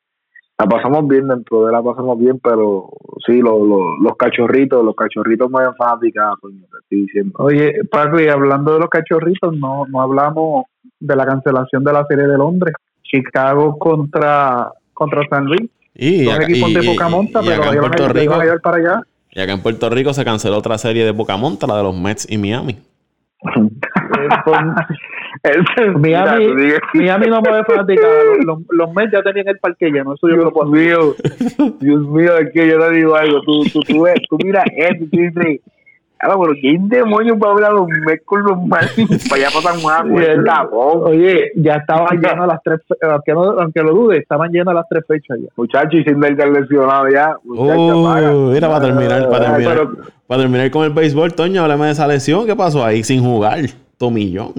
la pasamos bien dentro de la pasamos bien, pero sí, los cachorritos, los cachorritos me fanáticas, pues te estoy diciendo. Oye, Paco, y hablando de los cachorritos, no, no hablamos de la cancelación de la serie de Londres, Chicago contra, contra San Luis. Y Dos equipos de pero acá en Puerto Rico, para allá. Y acá en Puerto Rico se canceló otra serie de Pocamonta, la de los Mets y Miami. Miami, Miami no puede practicar. Los, los, Mets ya tenían el parque lleno. Eso yo Dios lo puedo mío, Dios mío, es que yo te digo algo. Tú, tú, tú, ves, tú mira esto y tú dices, ah, pero ¿quién demonios va a hablar los Mets con los Mets para allá pasan más? Oye, ya estaban llenos las tres, aunque, no, aunque lo dude, estaban llenas las tres fechas ya. Muchachos, y sin del lesionado ya. Uh, mira, para terminar, para terminar, para terminar con el béisbol, Toño, háblame de esa lesión. ¿Qué pasó ahí sin jugar? Tomillón.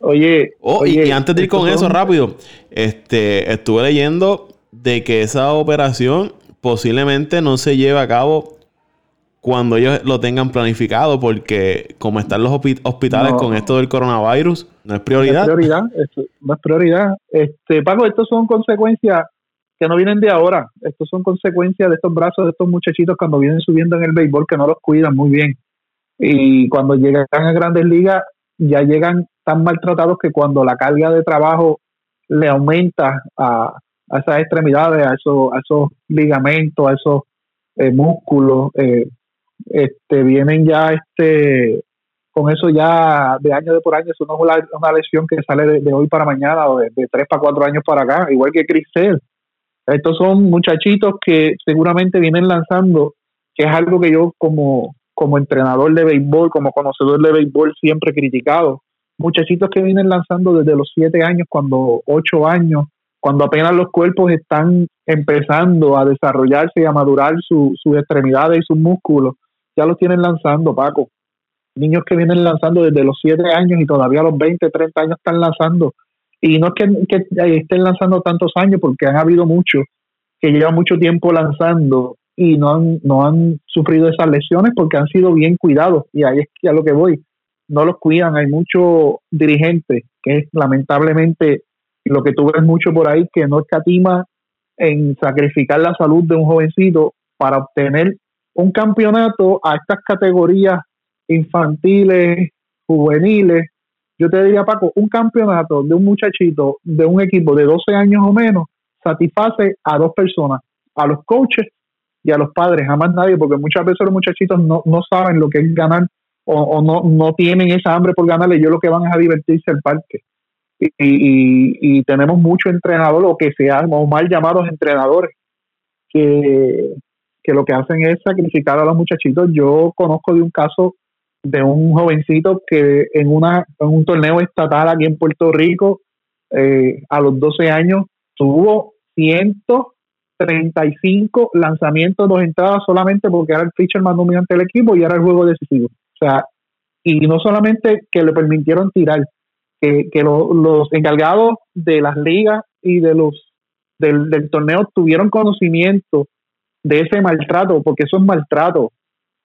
Oye, oh, y, antes de ir con eso rápido, este, estuve leyendo de que esa operación posiblemente no se lleve a cabo cuando ellos lo tengan planificado, porque como están los hospitales con esto del coronavirus, no es prioridad. No es prioridad, no es prioridad. Este, Paco, estos son consecuencias que no vienen de ahora. Estos son consecuencias de estos brazos de estos muchachitos cuando vienen subiendo en el béisbol que no los cuidan muy bien. Y cuando llegan a grandes ligas, ya llegan tan maltratados que cuando la carga de trabajo le aumenta a, esas extremidades, a esos, a esos ligamentos, a esos eh, músculos, eh, este, vienen ya este con eso ya de año de por año, eso no es una, lesión que sale de, hoy para mañana o de, tres para cuatro años para acá, igual que Cristel. Estos son muchachitos que seguramente vienen lanzando, que es algo que yo como, como entrenador de béisbol, como conocedor de béisbol siempre criticado, muchachitos que vienen lanzando desde los siete años, cuando ocho años, cuando apenas los cuerpos están empezando a desarrollarse y a madurar sus extremidades y sus músculos, ya los tienen lanzando, Paco. Niños que vienen lanzando desde los siete años y todavía a los 20, 30 años están lanzando. Y no es que, que estén lanzando tantos años, porque han habido muchos que llevan mucho tiempo lanzando y no han, no han sufrido esas lesiones porque han sido bien cuidados. Y ahí es a lo que voy no los cuidan. Hay muchos dirigentes que lamentablemente lo que tú ves mucho por ahí, que no escatima en sacrificar la salud de un jovencito para obtener un campeonato a estas categorías infantiles, juveniles. Yo te diría, Paco, un campeonato de un muchachito de un equipo de 12 años o menos satisface a dos personas, a los coaches y a los padres, jamás nadie, porque muchas veces los muchachitos no, no saben lo que es ganar o, no, no tienen esa hambre por ganarle, ellos lo que van es a divertirse al parque. Y, y, tenemos muchos entrenadores, o que sean o mal llamados entrenadores, que, que lo que hacen es sacrificar a los muchachitos. Yo conozco de un caso de un jovencito que en, una, en un torneo estatal aquí en Puerto Rico, eh, a los 12 años, tuvo 135 lanzamientos, dos entradas solamente porque era el pitcher más dominante del equipo y era el juego decisivo. O sea, y no solamente que le permitieron tirar, que, que los encargados de las ligas y de los del, torneo tuvieron conocimiento de ese maltrato, porque eso es maltrato.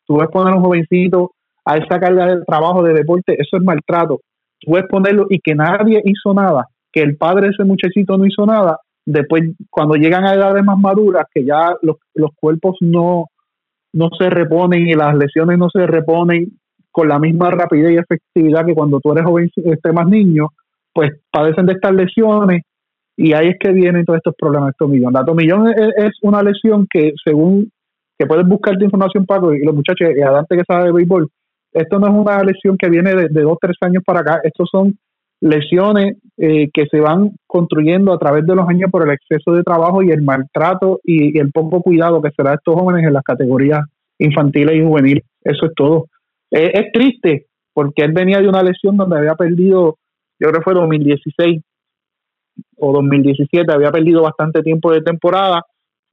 Tú ves poner a un jovencito a esa carga de trabajo de deporte, eso es maltrato. Tú puedes ponerlo y que nadie hizo nada, que el padre de ese muchachito no hizo nada. Después, cuando llegan a edades más maduras, que ya los, los cuerpos no, no se reponen y las lesiones no se reponen con la misma rapidez y efectividad que cuando tú eres joven, este más niño, pues padecen de estas lesiones y ahí es que vienen todos estos problemas de tomillón. La tomillón es, una lesión que según que puedes buscar de información, Paco, y los muchachos, y adelante que sabe de béisbol, esto no es una lesión que viene de, dos, tres años para acá, estos son lesiones eh, que se van construyendo a través de los años por el exceso de trabajo y el maltrato y, el poco cuidado que será estos jóvenes en las categorías infantiles y juveniles. Eso es todo. Eh, es triste porque él venía de una lesión donde había perdido, yo creo que fue 2016 o 2017, había perdido bastante tiempo de temporada,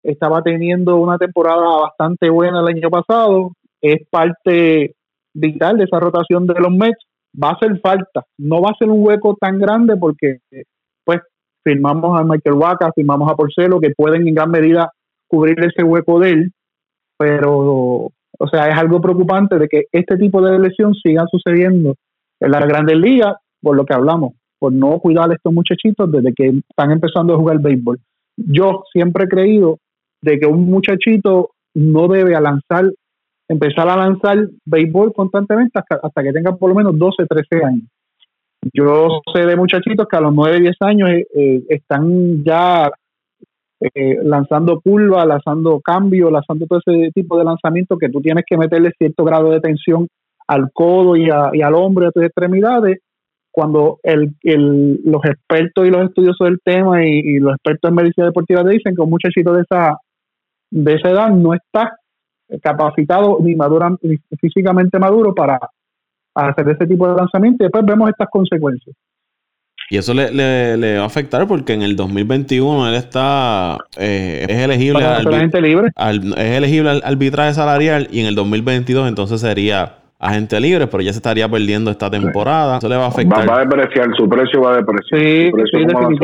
estaba teniendo una temporada bastante buena el año pasado, es parte vital de esa rotación de los Mets, va a hacer falta, no va a ser un hueco tan grande porque pues firmamos a Michael Waka, firmamos a Porcelo que pueden en gran medida cubrir ese hueco de él, pero o sea, es algo preocupante de que este tipo de lesión siga sucediendo en las grandes ligas, por lo que hablamos, por no cuidar a estos muchachitos desde que están empezando a jugar béisbol. Yo siempre he creído de que un muchachito no debe lanzar empezar a lanzar béisbol constantemente hasta, que tenga por lo menos 12, 13 años. Yo sé de muchachitos que a los 9, 10 años eh, eh, están ya eh, lanzando curva, lanzando cambio, lanzando todo ese tipo de lanzamiento que tú tienes que meterle cierto grado de tensión al codo y, al hombro a tus extremidades. Cuando el, los expertos y los estudiosos del tema y, los expertos en medicina deportiva te dicen que un muchachito de esa, de esa edad no está capacitado ni madura, ni físicamente maduro para hacer ese tipo de lanzamiento y después vemos estas consecuencias. Y eso le, le, va a afectar porque en el 2021 él está eh, es elegible al, libre. es elegible al arbitraje salarial y en el 2022 entonces sería agente libre, pero ya se estaría perdiendo esta temporada. Eso le va a afectar. Va, a depreciar, su precio va a depreciar. Sí,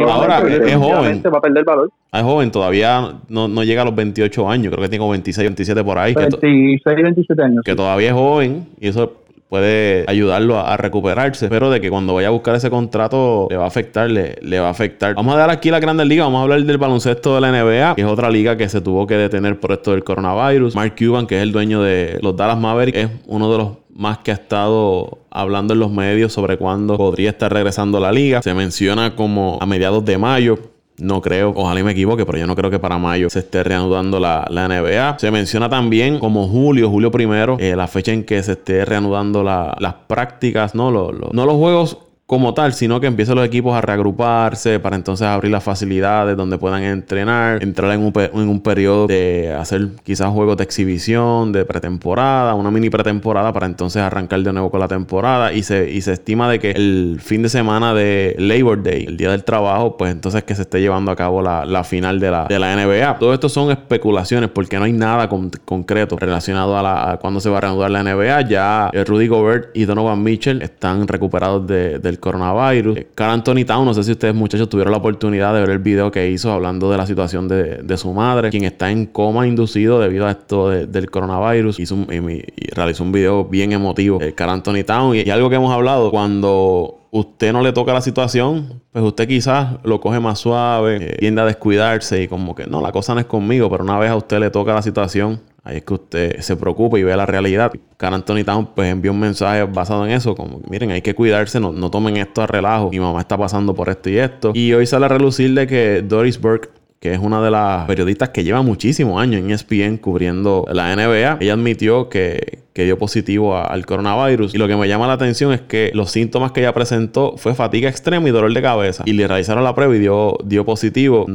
Ahora es, joven. Va a perder valor. Es joven, todavía no, no, llega a los 28 años, creo que tiene como 26, 27 por ahí. 26, 27 años. Que todavía es joven y eso puede ayudarlo a, recuperarse, pero de que cuando vaya a buscar ese contrato le va a afectar, le, va a afectar. Vamos a dar aquí la Grandes Ligas, vamos a hablar del baloncesto de la NBA, que es otra liga que se tuvo que detener por esto del coronavirus. Mark Cuban, que es el dueño de los Dallas Mavericks, es uno de los más que ha estado hablando en los medios sobre cuándo podría estar regresando a la liga. Se menciona como a mediados de mayo. No creo, ojalá me equivoque, pero yo no creo que para mayo se esté reanudando la, NBA. Se menciona también como julio, julio primero, eh, la fecha en que se esté reanudando las prácticas, ¿no? no los juegos como tal, sino que empiecen los equipos a reagruparse para entonces abrir las facilidades donde puedan entrenar, entrar en un, en un periodo de hacer quizás juegos de exhibición, de pretemporada, una mini pretemporada para entonces arrancar de nuevo con la temporada y se, y se estima de que el fin de semana de Labor Day, el día del trabajo, pues entonces que se esté llevando a cabo la, final de la, de la NBA. Todo esto son especulaciones porque no hay nada concreto relacionado a, la, a cuándo se va a reanudar la NBA. Ya Rudy Gobert y Donovan Mitchell están recuperados de, del coronavirus. Carl Anthony Town, no sé si ustedes muchachos tuvieron la oportunidad de ver el video que hizo hablando de la situación de, su madre, quien está en coma inducido debido a esto del coronavirus. Hizo y, realizó un video bien emotivo, eh, Carl Anthony Town, y, algo que hemos hablado, cuando usted no le toca la situación, pues usted quizás lo coge más suave, eh, tiende a descuidarse y como que no, la cosa no es conmigo, pero una vez a usted le toca la situación, Ahí es que usted se preocupa y ve la realidad. Carl Anthony Town pues envió un mensaje basado en eso, como miren, hay que cuidarse, no, no tomen esto a relajo. Mi mamá está pasando por esto y esto. Y hoy sale a relucir de que Doris Burke que es una de las periodistas que lleva muchísimos años en ESPN cubriendo la NBA, ella admitió que, que dio positivo al coronavirus. Y lo que me llama la atención es que los síntomas que ella presentó fue fatiga extrema y dolor de cabeza. Y le realizaron la prueba y dio, dio positivo.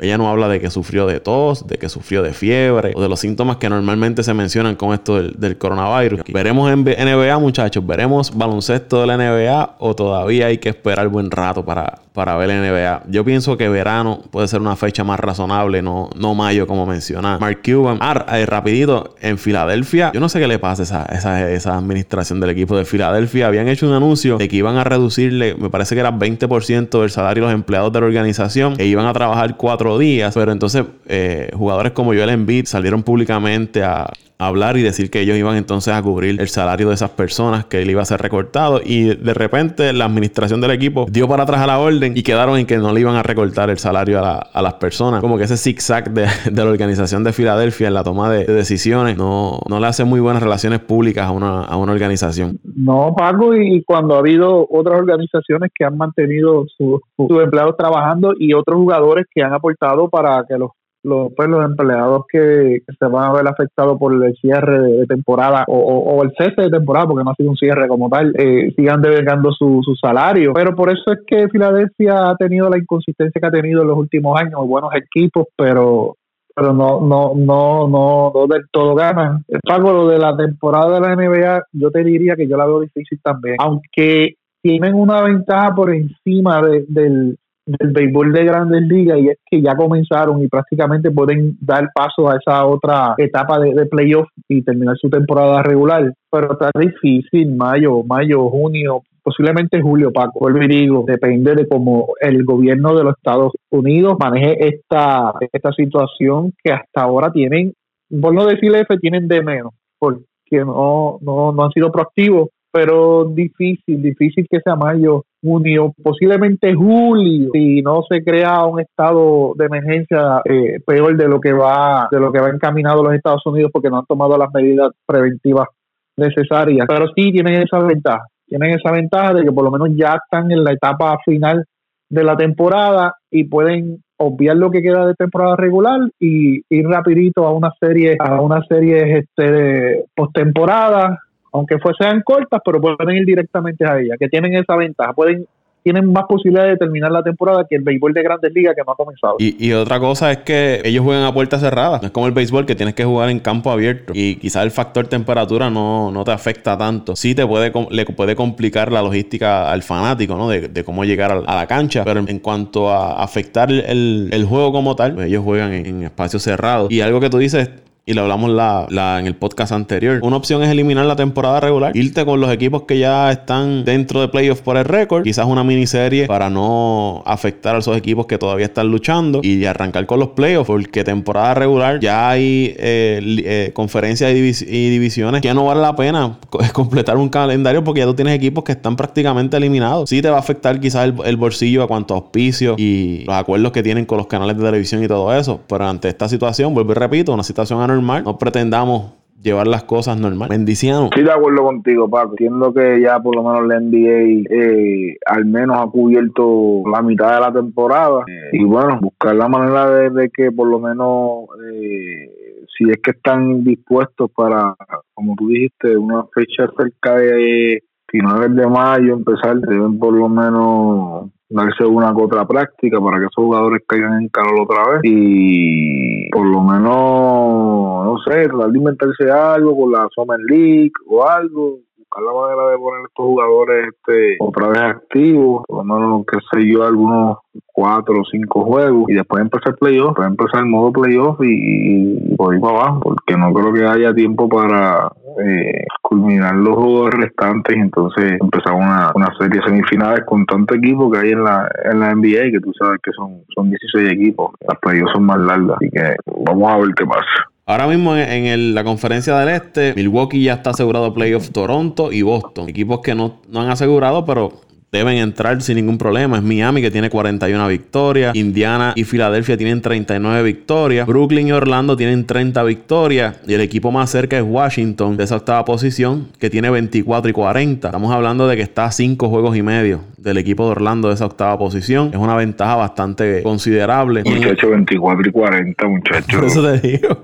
Ella no habla de que sufrió de tos, de que sufrió de fiebre o de los síntomas que normalmente se mencionan con esto del, coronavirus. Veremos en NBA, muchachos, veremos baloncesto de la NBA o todavía hay que esperar buen rato para, para ver la NBA. Yo pienso que verano puede ser una fecha más razonable, no, no mayo como menciona Mark Cuban. Ah, eh, rapidito, en Filadelfia, yo no sé qué le pasa a esa, esa, administración del equipo de Filadelfia. Habían hecho un anuncio de que iban a reducirle, me parece que era 20% del salario de los empleados de la organización e iban a trabajar cuatro días, pero entonces eh, jugadores como Joel Embiid salieron públicamente a hablar y decir que ellos iban entonces a cubrir el salario de esas personas, que él iba a ser recortado y de repente la administración del equipo dio para atrás a la orden y quedaron en que no le iban a recortar el salario a, las personas. Como que ese zigzag de, de, la organización de Filadelfia en la toma de, decisiones no, no, le hace muy buenas relaciones públicas a una, a una organización. No, Paco, y cuando ha habido otras organizaciones que han mantenido sus empleados trabajando y otros jugadores que han aportado para que los los, pues, los empleados que, se van a ver afectados por el cierre de, temporada o, el cese de temporada, porque no ha sido un cierre como tal, eh, sigan devengando su, su salario. Pero por eso es que Filadelfia ha tenido la inconsistencia que ha tenido en los últimos años, buenos equipos, pero pero no, no, no, no, no del todo ganan. Pago lo de la temporada de la NBA, yo te diría que yo la veo difícil también. Aunque tienen una ventaja por encima del, del béisbol de grandes ligas y es que ya comenzaron y prácticamente pueden dar paso a esa otra etapa de, de playoff y terminar su temporada regular. Pero está difícil, mayo, mayo, junio, posiblemente julio, Paco. Vuelvo y digo, depende de cómo el gobierno de los Estados Unidos maneje esta, esta situación que hasta ahora tienen, por no decir F, tienen de menos, porque no, no, no han sido proactivos pero difícil, difícil que sea mayo, junio, posiblemente julio, si no se crea un estado de emergencia eh, peor de lo que va, de lo que va encaminado los Estados Unidos porque no han tomado las medidas preventivas necesarias. Pero sí tienen esa ventaja, tienen esa ventaja de que por lo menos ya están en la etapa final de la temporada y pueden obviar lo que queda de temporada regular y ir rapidito a una serie a una serie este postemporada aunque sean cortas, pero pueden ir directamente a ella, que tienen esa ventaja, pueden tienen más posibilidades de terminar la temporada que el béisbol de grandes ligas que no ha comenzado. Y, otra cosa es que ellos juegan a puerta cerrada. No es como el béisbol que tienes que jugar en campo abierto. Y quizás el factor temperatura no, no te afecta tanto. Sí te puede, le puede complicar la logística al fanático, ¿no? De, cómo llegar a, la cancha. Pero en cuanto a afectar el, juego como tal, pues ellos juegan en, en espacios cerrados. Y algo que tú dices y lo hablamos la, en el podcast anterior. Una opción es eliminar la temporada regular, irte con los equipos que ya están dentro de playoffs por el récord, quizás una miniserie para no afectar a esos equipos que todavía están luchando y arrancar con los playoffs, porque temporada regular ya hay eh, eh, conferencias y, divisiones que no vale la pena completar un calendario porque ya tú tienes equipos que están prácticamente eliminados. Sí te va a afectar quizás el, el bolsillo a cuanto a auspicios y los acuerdos que tienen con los canales de televisión y todo eso, pero ante esta situación, vuelvo y repito, una situación anormal no pretendamos llevar las cosas normal. Bendición. Estoy de acuerdo contigo, Paco. Entiendo que ya por lo menos la NBA eh, al menos ha cubierto la mitad de la temporada. y bueno, buscar la manera de, que por lo menos, eh, si es que están dispuestos para, como tú dijiste, una fecha cerca de finales de mayo, empezar, deben por lo menos darse una que otra práctica para que esos jugadores caigan en calor otra vez y por lo menos, no sé, tratar inventarse algo con la Summer League o algo, buscar la manera de poner estos jugadores este, otra vez activos, por lo menos, que sé yo, algunos cuatro o cinco juegos y después empezar playoff, después empezar el modo playoff y, y por ahí para abajo, porque no creo que haya tiempo para eh, culminar los juegos restantes y entonces empezar una, una serie semifinales con tanto equipo que hay en la, en la NBA, que tú sabes que son, son 16 equipos, las playoffs son más largas, así que vamos a ver qué pasa. Ahora mismo en, la conferencia del Este, Milwaukee ya está asegurado playoff Toronto y Boston. Equipos que no, no han asegurado, pero deben entrar sin ningún problema. Es Miami que tiene 41 victorias. Indiana y Filadelfia tienen 39 victorias. Brooklyn y Orlando tienen 30 victorias. Y el equipo más cerca es Washington de esa octava posición que tiene 24 y 40. Estamos hablando de que está a 5 juegos y medio del equipo de Orlando de esa octava posición. Es una ventaja bastante considerable. Muchachos, 24 y 40, muchachos. Por eso te digo.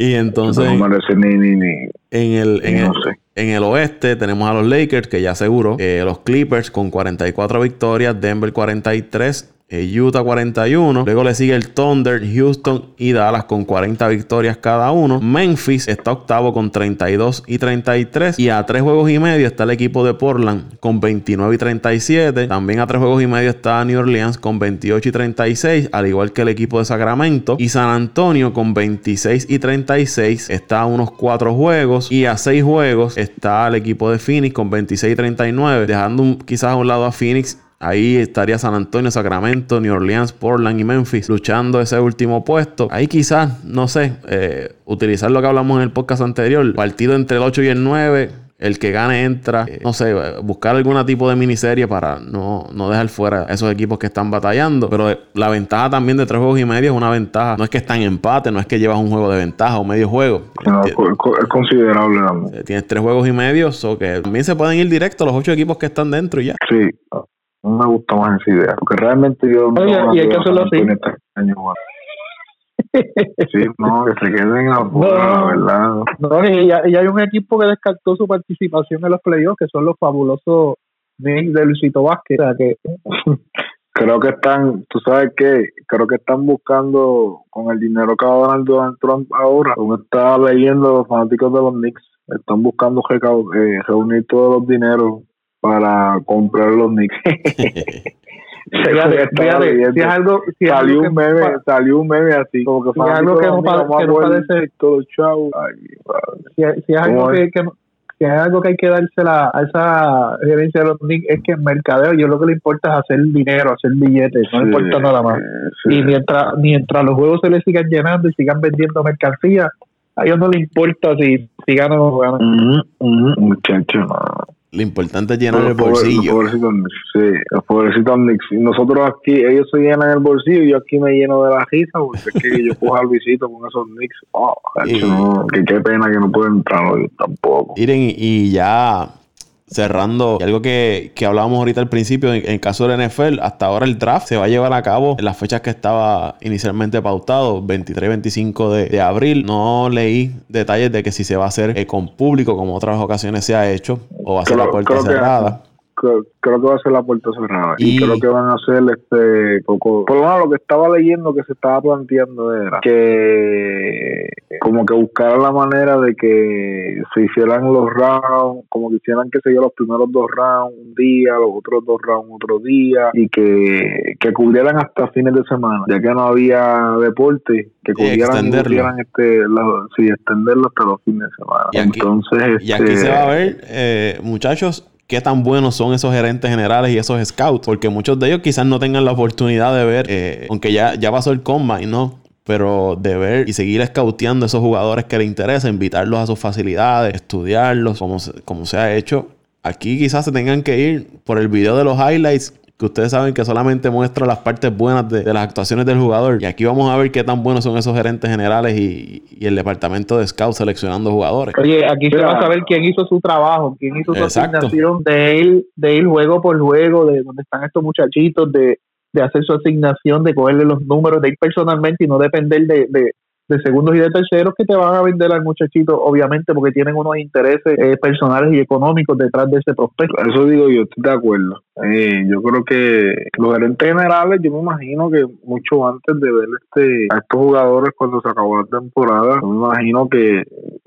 Y entonces. No ni, ni, ni, en el, en, el, en el oeste tenemos a los Lakers, que ya seguro. Eh, los Clippers con 44 victorias. Denver 43. Utah 41. Luego le sigue el Thunder, Houston y Dallas con 40 victorias cada uno. Memphis está octavo con 32 y 33. Y a tres juegos y medio está el equipo de Portland con 29 y 37. También a tres juegos y medio está New Orleans con 28 y 36. Al igual que el equipo de Sacramento. Y San Antonio con 26 y 36. Está a unos cuatro juegos. Y a seis juegos está el equipo de Phoenix con 26 y 39. Dejando quizás a un lado a Phoenix Ahí estaría San Antonio, Sacramento, New Orleans, Portland y Memphis luchando ese último puesto. Ahí quizás, no sé, eh, utilizar lo que hablamos en el podcast anterior, partido entre el 8 y el 9. El que gane entra, eh, no sé, buscar algún tipo de miniserie para no, no dejar fuera esos equipos que están batallando. Pero la ventaja también de tres juegos y medio es una ventaja. No es que está en empate, no es que llevas un juego de ventaja o medio juego. es considerable. Eh, tienes tres juegos y medio, o que también se pueden ir directo los ocho equipos que están dentro y ya. Sí, no me gusta más esa idea. Porque realmente yo no y hay que hacerlo así. Este sí, no, que se queden afuera, ¿verdad? No, y, hay un equipo que descartó su participación en los playoffs, que son los fabulosos Knicks de Luisito Vázquez. O sea, que creo que están, tú sabes que creo que están buscando con el dinero que va a ganar Donald Trump ahora, como está leyendo los fanáticos de los Knicks, están buscando eh, reunir todos los dineros para comprar los Knicks. Fíjate, fíjate, si es algo, si salió un meme, salió un meme así, como que, si es algo que no, que no parece todo chavo. si, si, es algo que, que, que es algo que hay que dársela a esa gerencia de los Knicks es que en mercadeo yo lo que le importa es hacer dinero, hacer billetes, no le importa nada más. Y mientras mientras los juegos se les sigan llenando y sigan vendiendo mercancía, a ellos no les importa si, si ganan o ganan. Muchachos, lo importante es llenar el bolsillo. Pobrecitos sí, los pobrecitos Nosotros aquí, ellos se llenan el bolsillo y yo aquí me lleno de la risa porque es que yo cojo al visito con esos Knicks. Oh, que qué pena que no pueden entrar hoy tampoco. Miren, y ya cerrando, algo que, que hablábamos ahorita al principio, en, el caso del NFL, hasta ahora el draft se va a llevar a cabo en las fechas que estaba inicialmente pautado, 23 25 de, de abril. No leí detalles de que si se va a hacer eh, con público, como otras ocasiones se ha hecho, o va a ser a puerta cerrada creo, que va a ser la puerta cerrada. Y, creo que van a hacer este poco por lo menos lo que estaba leyendo que se estaba planteando era que como que buscaran la manera de que se hicieran los rounds como que hicieran que se los primeros dos rounds un día los otros dos rounds otro día y que, que cubrieran hasta fines de semana ya que no había deporte que cubrieran, cubrieran este los, sí, extenderlo hasta los fines de semana. Y aquí, entonces y aquí se va a ver eh, muchachos qué tan buenos son esos gerentes generales y esos scouts, porque muchos de ellos quizás no tengan la oportunidad de ver, eh, aunque ya, ya pasó el combine, ¿no? Pero de ver y seguir scouteando a esos jugadores que les interesa, invitarlos a sus facilidades, estudiarlos, como, como se ha hecho. Aquí quizás se tengan que ir por el video de los highlights que ustedes saben que solamente muestra las partes buenas de, las actuaciones del jugador. Y aquí vamos a ver qué tan buenos son esos gerentes generales y, el departamento de scout seleccionando jugadores. Oye, aquí se va a saber quién hizo su trabajo, quién hizo su asignación de ir, de ir juego por juego, de donde están estos muchachitos, de, de hacer su asignación, de cogerle los números, de ir personalmente y no depender de, de segundos y de terceros que te van a vender al muchachito, obviamente, porque tienen unos intereses eh, personales y económicos detrás de ese prospecto. Eso digo yo, estoy de acuerdo. Eh, yo creo que los gerentes generales, yo me imagino que mucho antes de ver este a estos jugadores cuando se acabó la temporada, yo me imagino que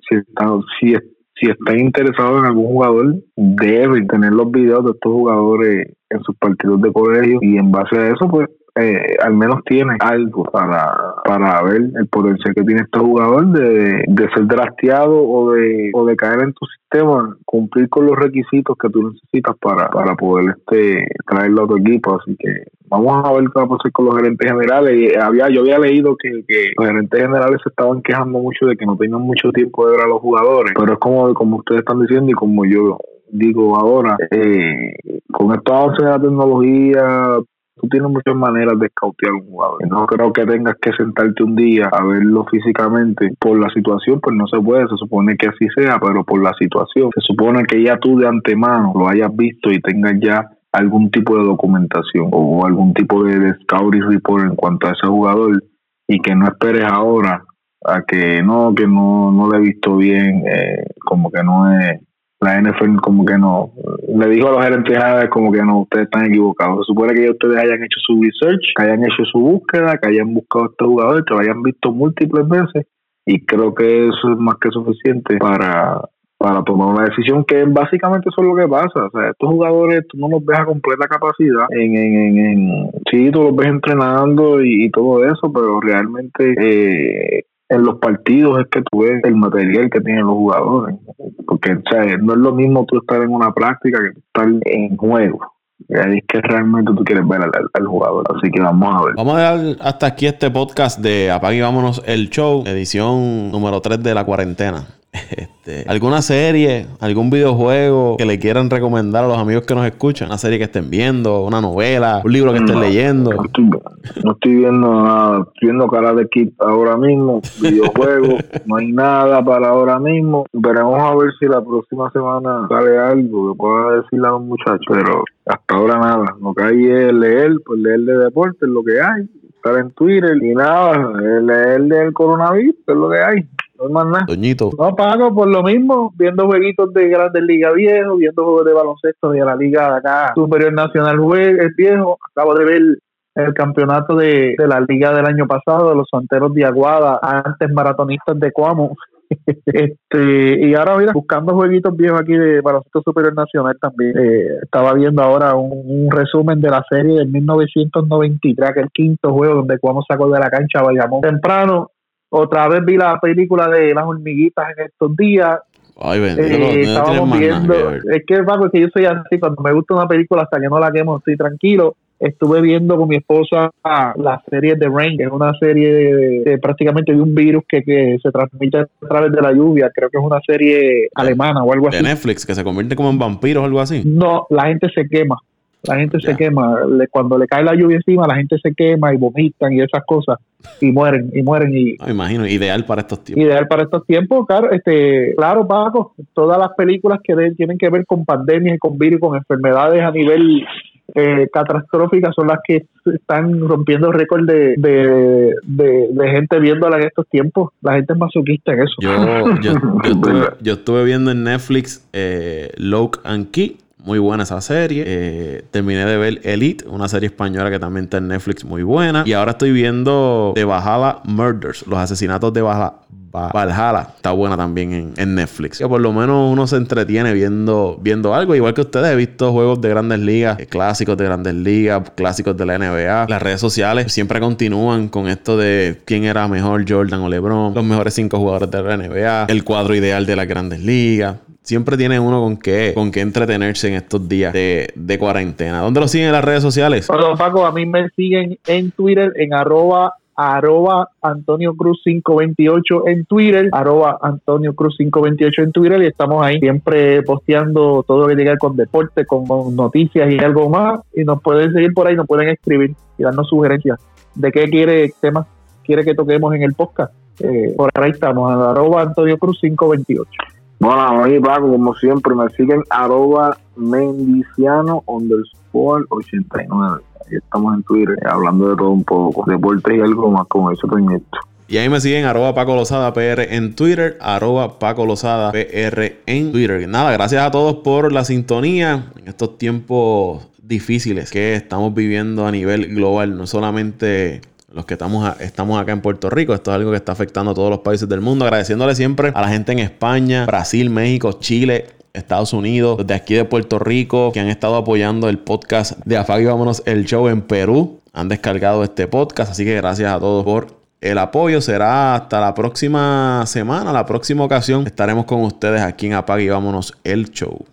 si están, si, si están interesados en algún jugador, deben tener los videos de estos jugadores en sus partidos de colegio y en base a eso, pues eh, al menos tiene algo para, para ver el potencial que tiene este jugador de, de ser drafteado o de, o de caer en tu sistema, cumplir con los requisitos que tú necesitas para, para poder este traerlo a tu equipo. Así que vamos a ver qué va a pasar con los gerentes generales. Y había, yo había leído que, que los gerentes generales se estaban quejando mucho de que no tenían mucho tiempo de ver a los jugadores, pero es como, como ustedes están diciendo y como yo digo ahora, eh, con estos avances de la tecnología, tú tienes muchas maneras de escautear un jugador. No creo que tengas que sentarte un día a verlo físicamente. Por la situación, pues no se puede, se supone que así sea, pero por la situación, se supone que ya tú de antemano lo hayas visto y tengas ya algún tipo de documentación o algún tipo de, scouting report en cuanto a ese jugador y que no esperes ahora a que no, que no, no lo he visto bien, eh, como que no es la NFL como que no, le dijo a los gerentes como que no, ustedes están equivocados. Se supone que ustedes hayan hecho su research, que hayan hecho su búsqueda, que hayan buscado a este jugador, que lo hayan visto múltiples veces y creo que eso es más que suficiente para, para tomar una decisión que básicamente eso es lo que pasa. O sea, estos jugadores tú no los ves a completa capacidad. En, en, en, sí, tú los ves entrenando y, y todo eso, pero realmente eh, en los partidos es que tú ves el material que tienen los jugadores. Porque no es lo mismo tú estar en una práctica que estar en juego. Y ahí es que realmente tú quieres ver al, jugador. Así que vamos a ver. Vamos a dar hasta aquí este podcast de Apague Vámonos el Show, edición número 3 de la cuarentena. Este, ¿Alguna serie, algún videojuego que le quieran recomendar a los amigos que nos escuchan? Una serie que estén viendo, una novela, un libro que estén leyendo. No estoy, viendo nada. Estoy viendo cara de Kid ahora mismo. Videojuegos, no hay nada para ahora mismo. Veremos a ver si la próxima semana sale algo que pueda decirle a los muchachos. Pero hasta ahora nada. Lo que hay es leer, pues leer de deporte, lo que hay estar en Twitter y nada, el del coronavirus, es lo que hay. No hay más nada. Doñito. No pago por lo mismo, viendo jueguitos de Grandes Ligas viejos, viendo juegos de baloncesto de la Liga de acá Superior Nacional es viejo. Acabo de ver el campeonato de, de la Liga del año pasado, de los Santeros de Aguada, antes maratonistas de Cuamo. este y ahora mira buscando jueguitos viejos aquí de baloncesto superior nacional también Eh, estaba viendo ahora un, un resumen de la serie del 1993 que el quinto juego donde Cuamo sacó de la cancha a Bayamón temprano otra vez vi la película de las hormiguitas en estos días Ay, bendito. eh, estábamos viendo, es que Paco, es que yo soy así, cuando me gusta una película hasta que no la quemo estoy tranquilo. Estuve viendo con mi esposa la serie de Rain, que es una serie de, de prácticamente de un virus que, que se transmite a través de la lluvia. Creo que es una serie alemana o algo así. De Netflix, que se convierte como en vampiros o algo así. No, la gente se quema. La gente se quema. Le- cuando le cae la lluvia encima, la gente se quema y vomitan y esas cosas. Y mueren, y mueren. Y, me imagino, ideal para estos tiempos. ideal para estos tiempos, claro, este, claro, Paco, todas las películas que de- tienen que ver con pandemias y con virus, con enfermedades a nivel eh, catastróficas son las que están rompiendo récord de, de, de, de gente viéndola en estos tiempos. La gente es masoquista en eso. Yo, yo, yo, estuve, yo estuve viendo en Netflix eh, and Key. Muy buena esa serie. Eh, terminé de ver Elite, una serie española que también está en Netflix, muy buena. Y ahora estoy viendo The Valhalla Murders, los asesinatos de Valhalla. Valhalla está buena también en, en Netflix. Que por lo menos uno se entretiene viendo, viendo algo. Igual que ustedes, he visto juegos de grandes ligas, eh, clásicos de grandes ligas, clásicos de la NBA. Las redes sociales siempre continúan con esto de quién era mejor, Jordan o LeBron, los mejores cinco jugadores de la NBA, el cuadro ideal de las grandes ligas. Siempre tiene uno con qué, con qué entretenerse en estos días de, de cuarentena. ¿Dónde lo siguen en las redes sociales? Bueno, Paco, a mí me siguen en Twitter en arroba arroba Antonio Cruz 528 en Twitter, arroba Antonio Cruz 528 en Twitter y estamos ahí siempre posteando todo lo que ver con deporte, con, con noticias y algo más y nos pueden seguir por ahí, nos pueden escribir y darnos sugerencias de qué quiere temas quiere que toquemos en el podcast. Eh, por ahí estamos, arroba Antonio Cruz 528. Bueno, a mí, Paco, como siempre, me siguen arroba mendiciano underscore 89. Ahí estamos en Twitter eh, hablando de todo un poco, deportes y algo más como eso, Toñito. Y ahí me siguen arroba Paco Lozada PR en Twitter, arroba Paco Lozada PR en Twitter. Nada, gracias a todos por la sintonía en estos tiempos difíciles que estamos viviendo a nivel global, no solamente los que estamos, estamos acá en Puerto Rico, esto es algo que está afectando a todos los países del mundo, agradeciéndole siempre a la gente en España, Brasil, México, Chile, Estados Unidos, desde aquí de Puerto Rico, que han estado apoyando el podcast de Afag y Vámonos el Show en Perú. Han descargado este podcast, así que gracias a todos por el apoyo. Será hasta la próxima semana, la próxima ocasión. Estaremos con ustedes aquí en Apague y vámonos el show.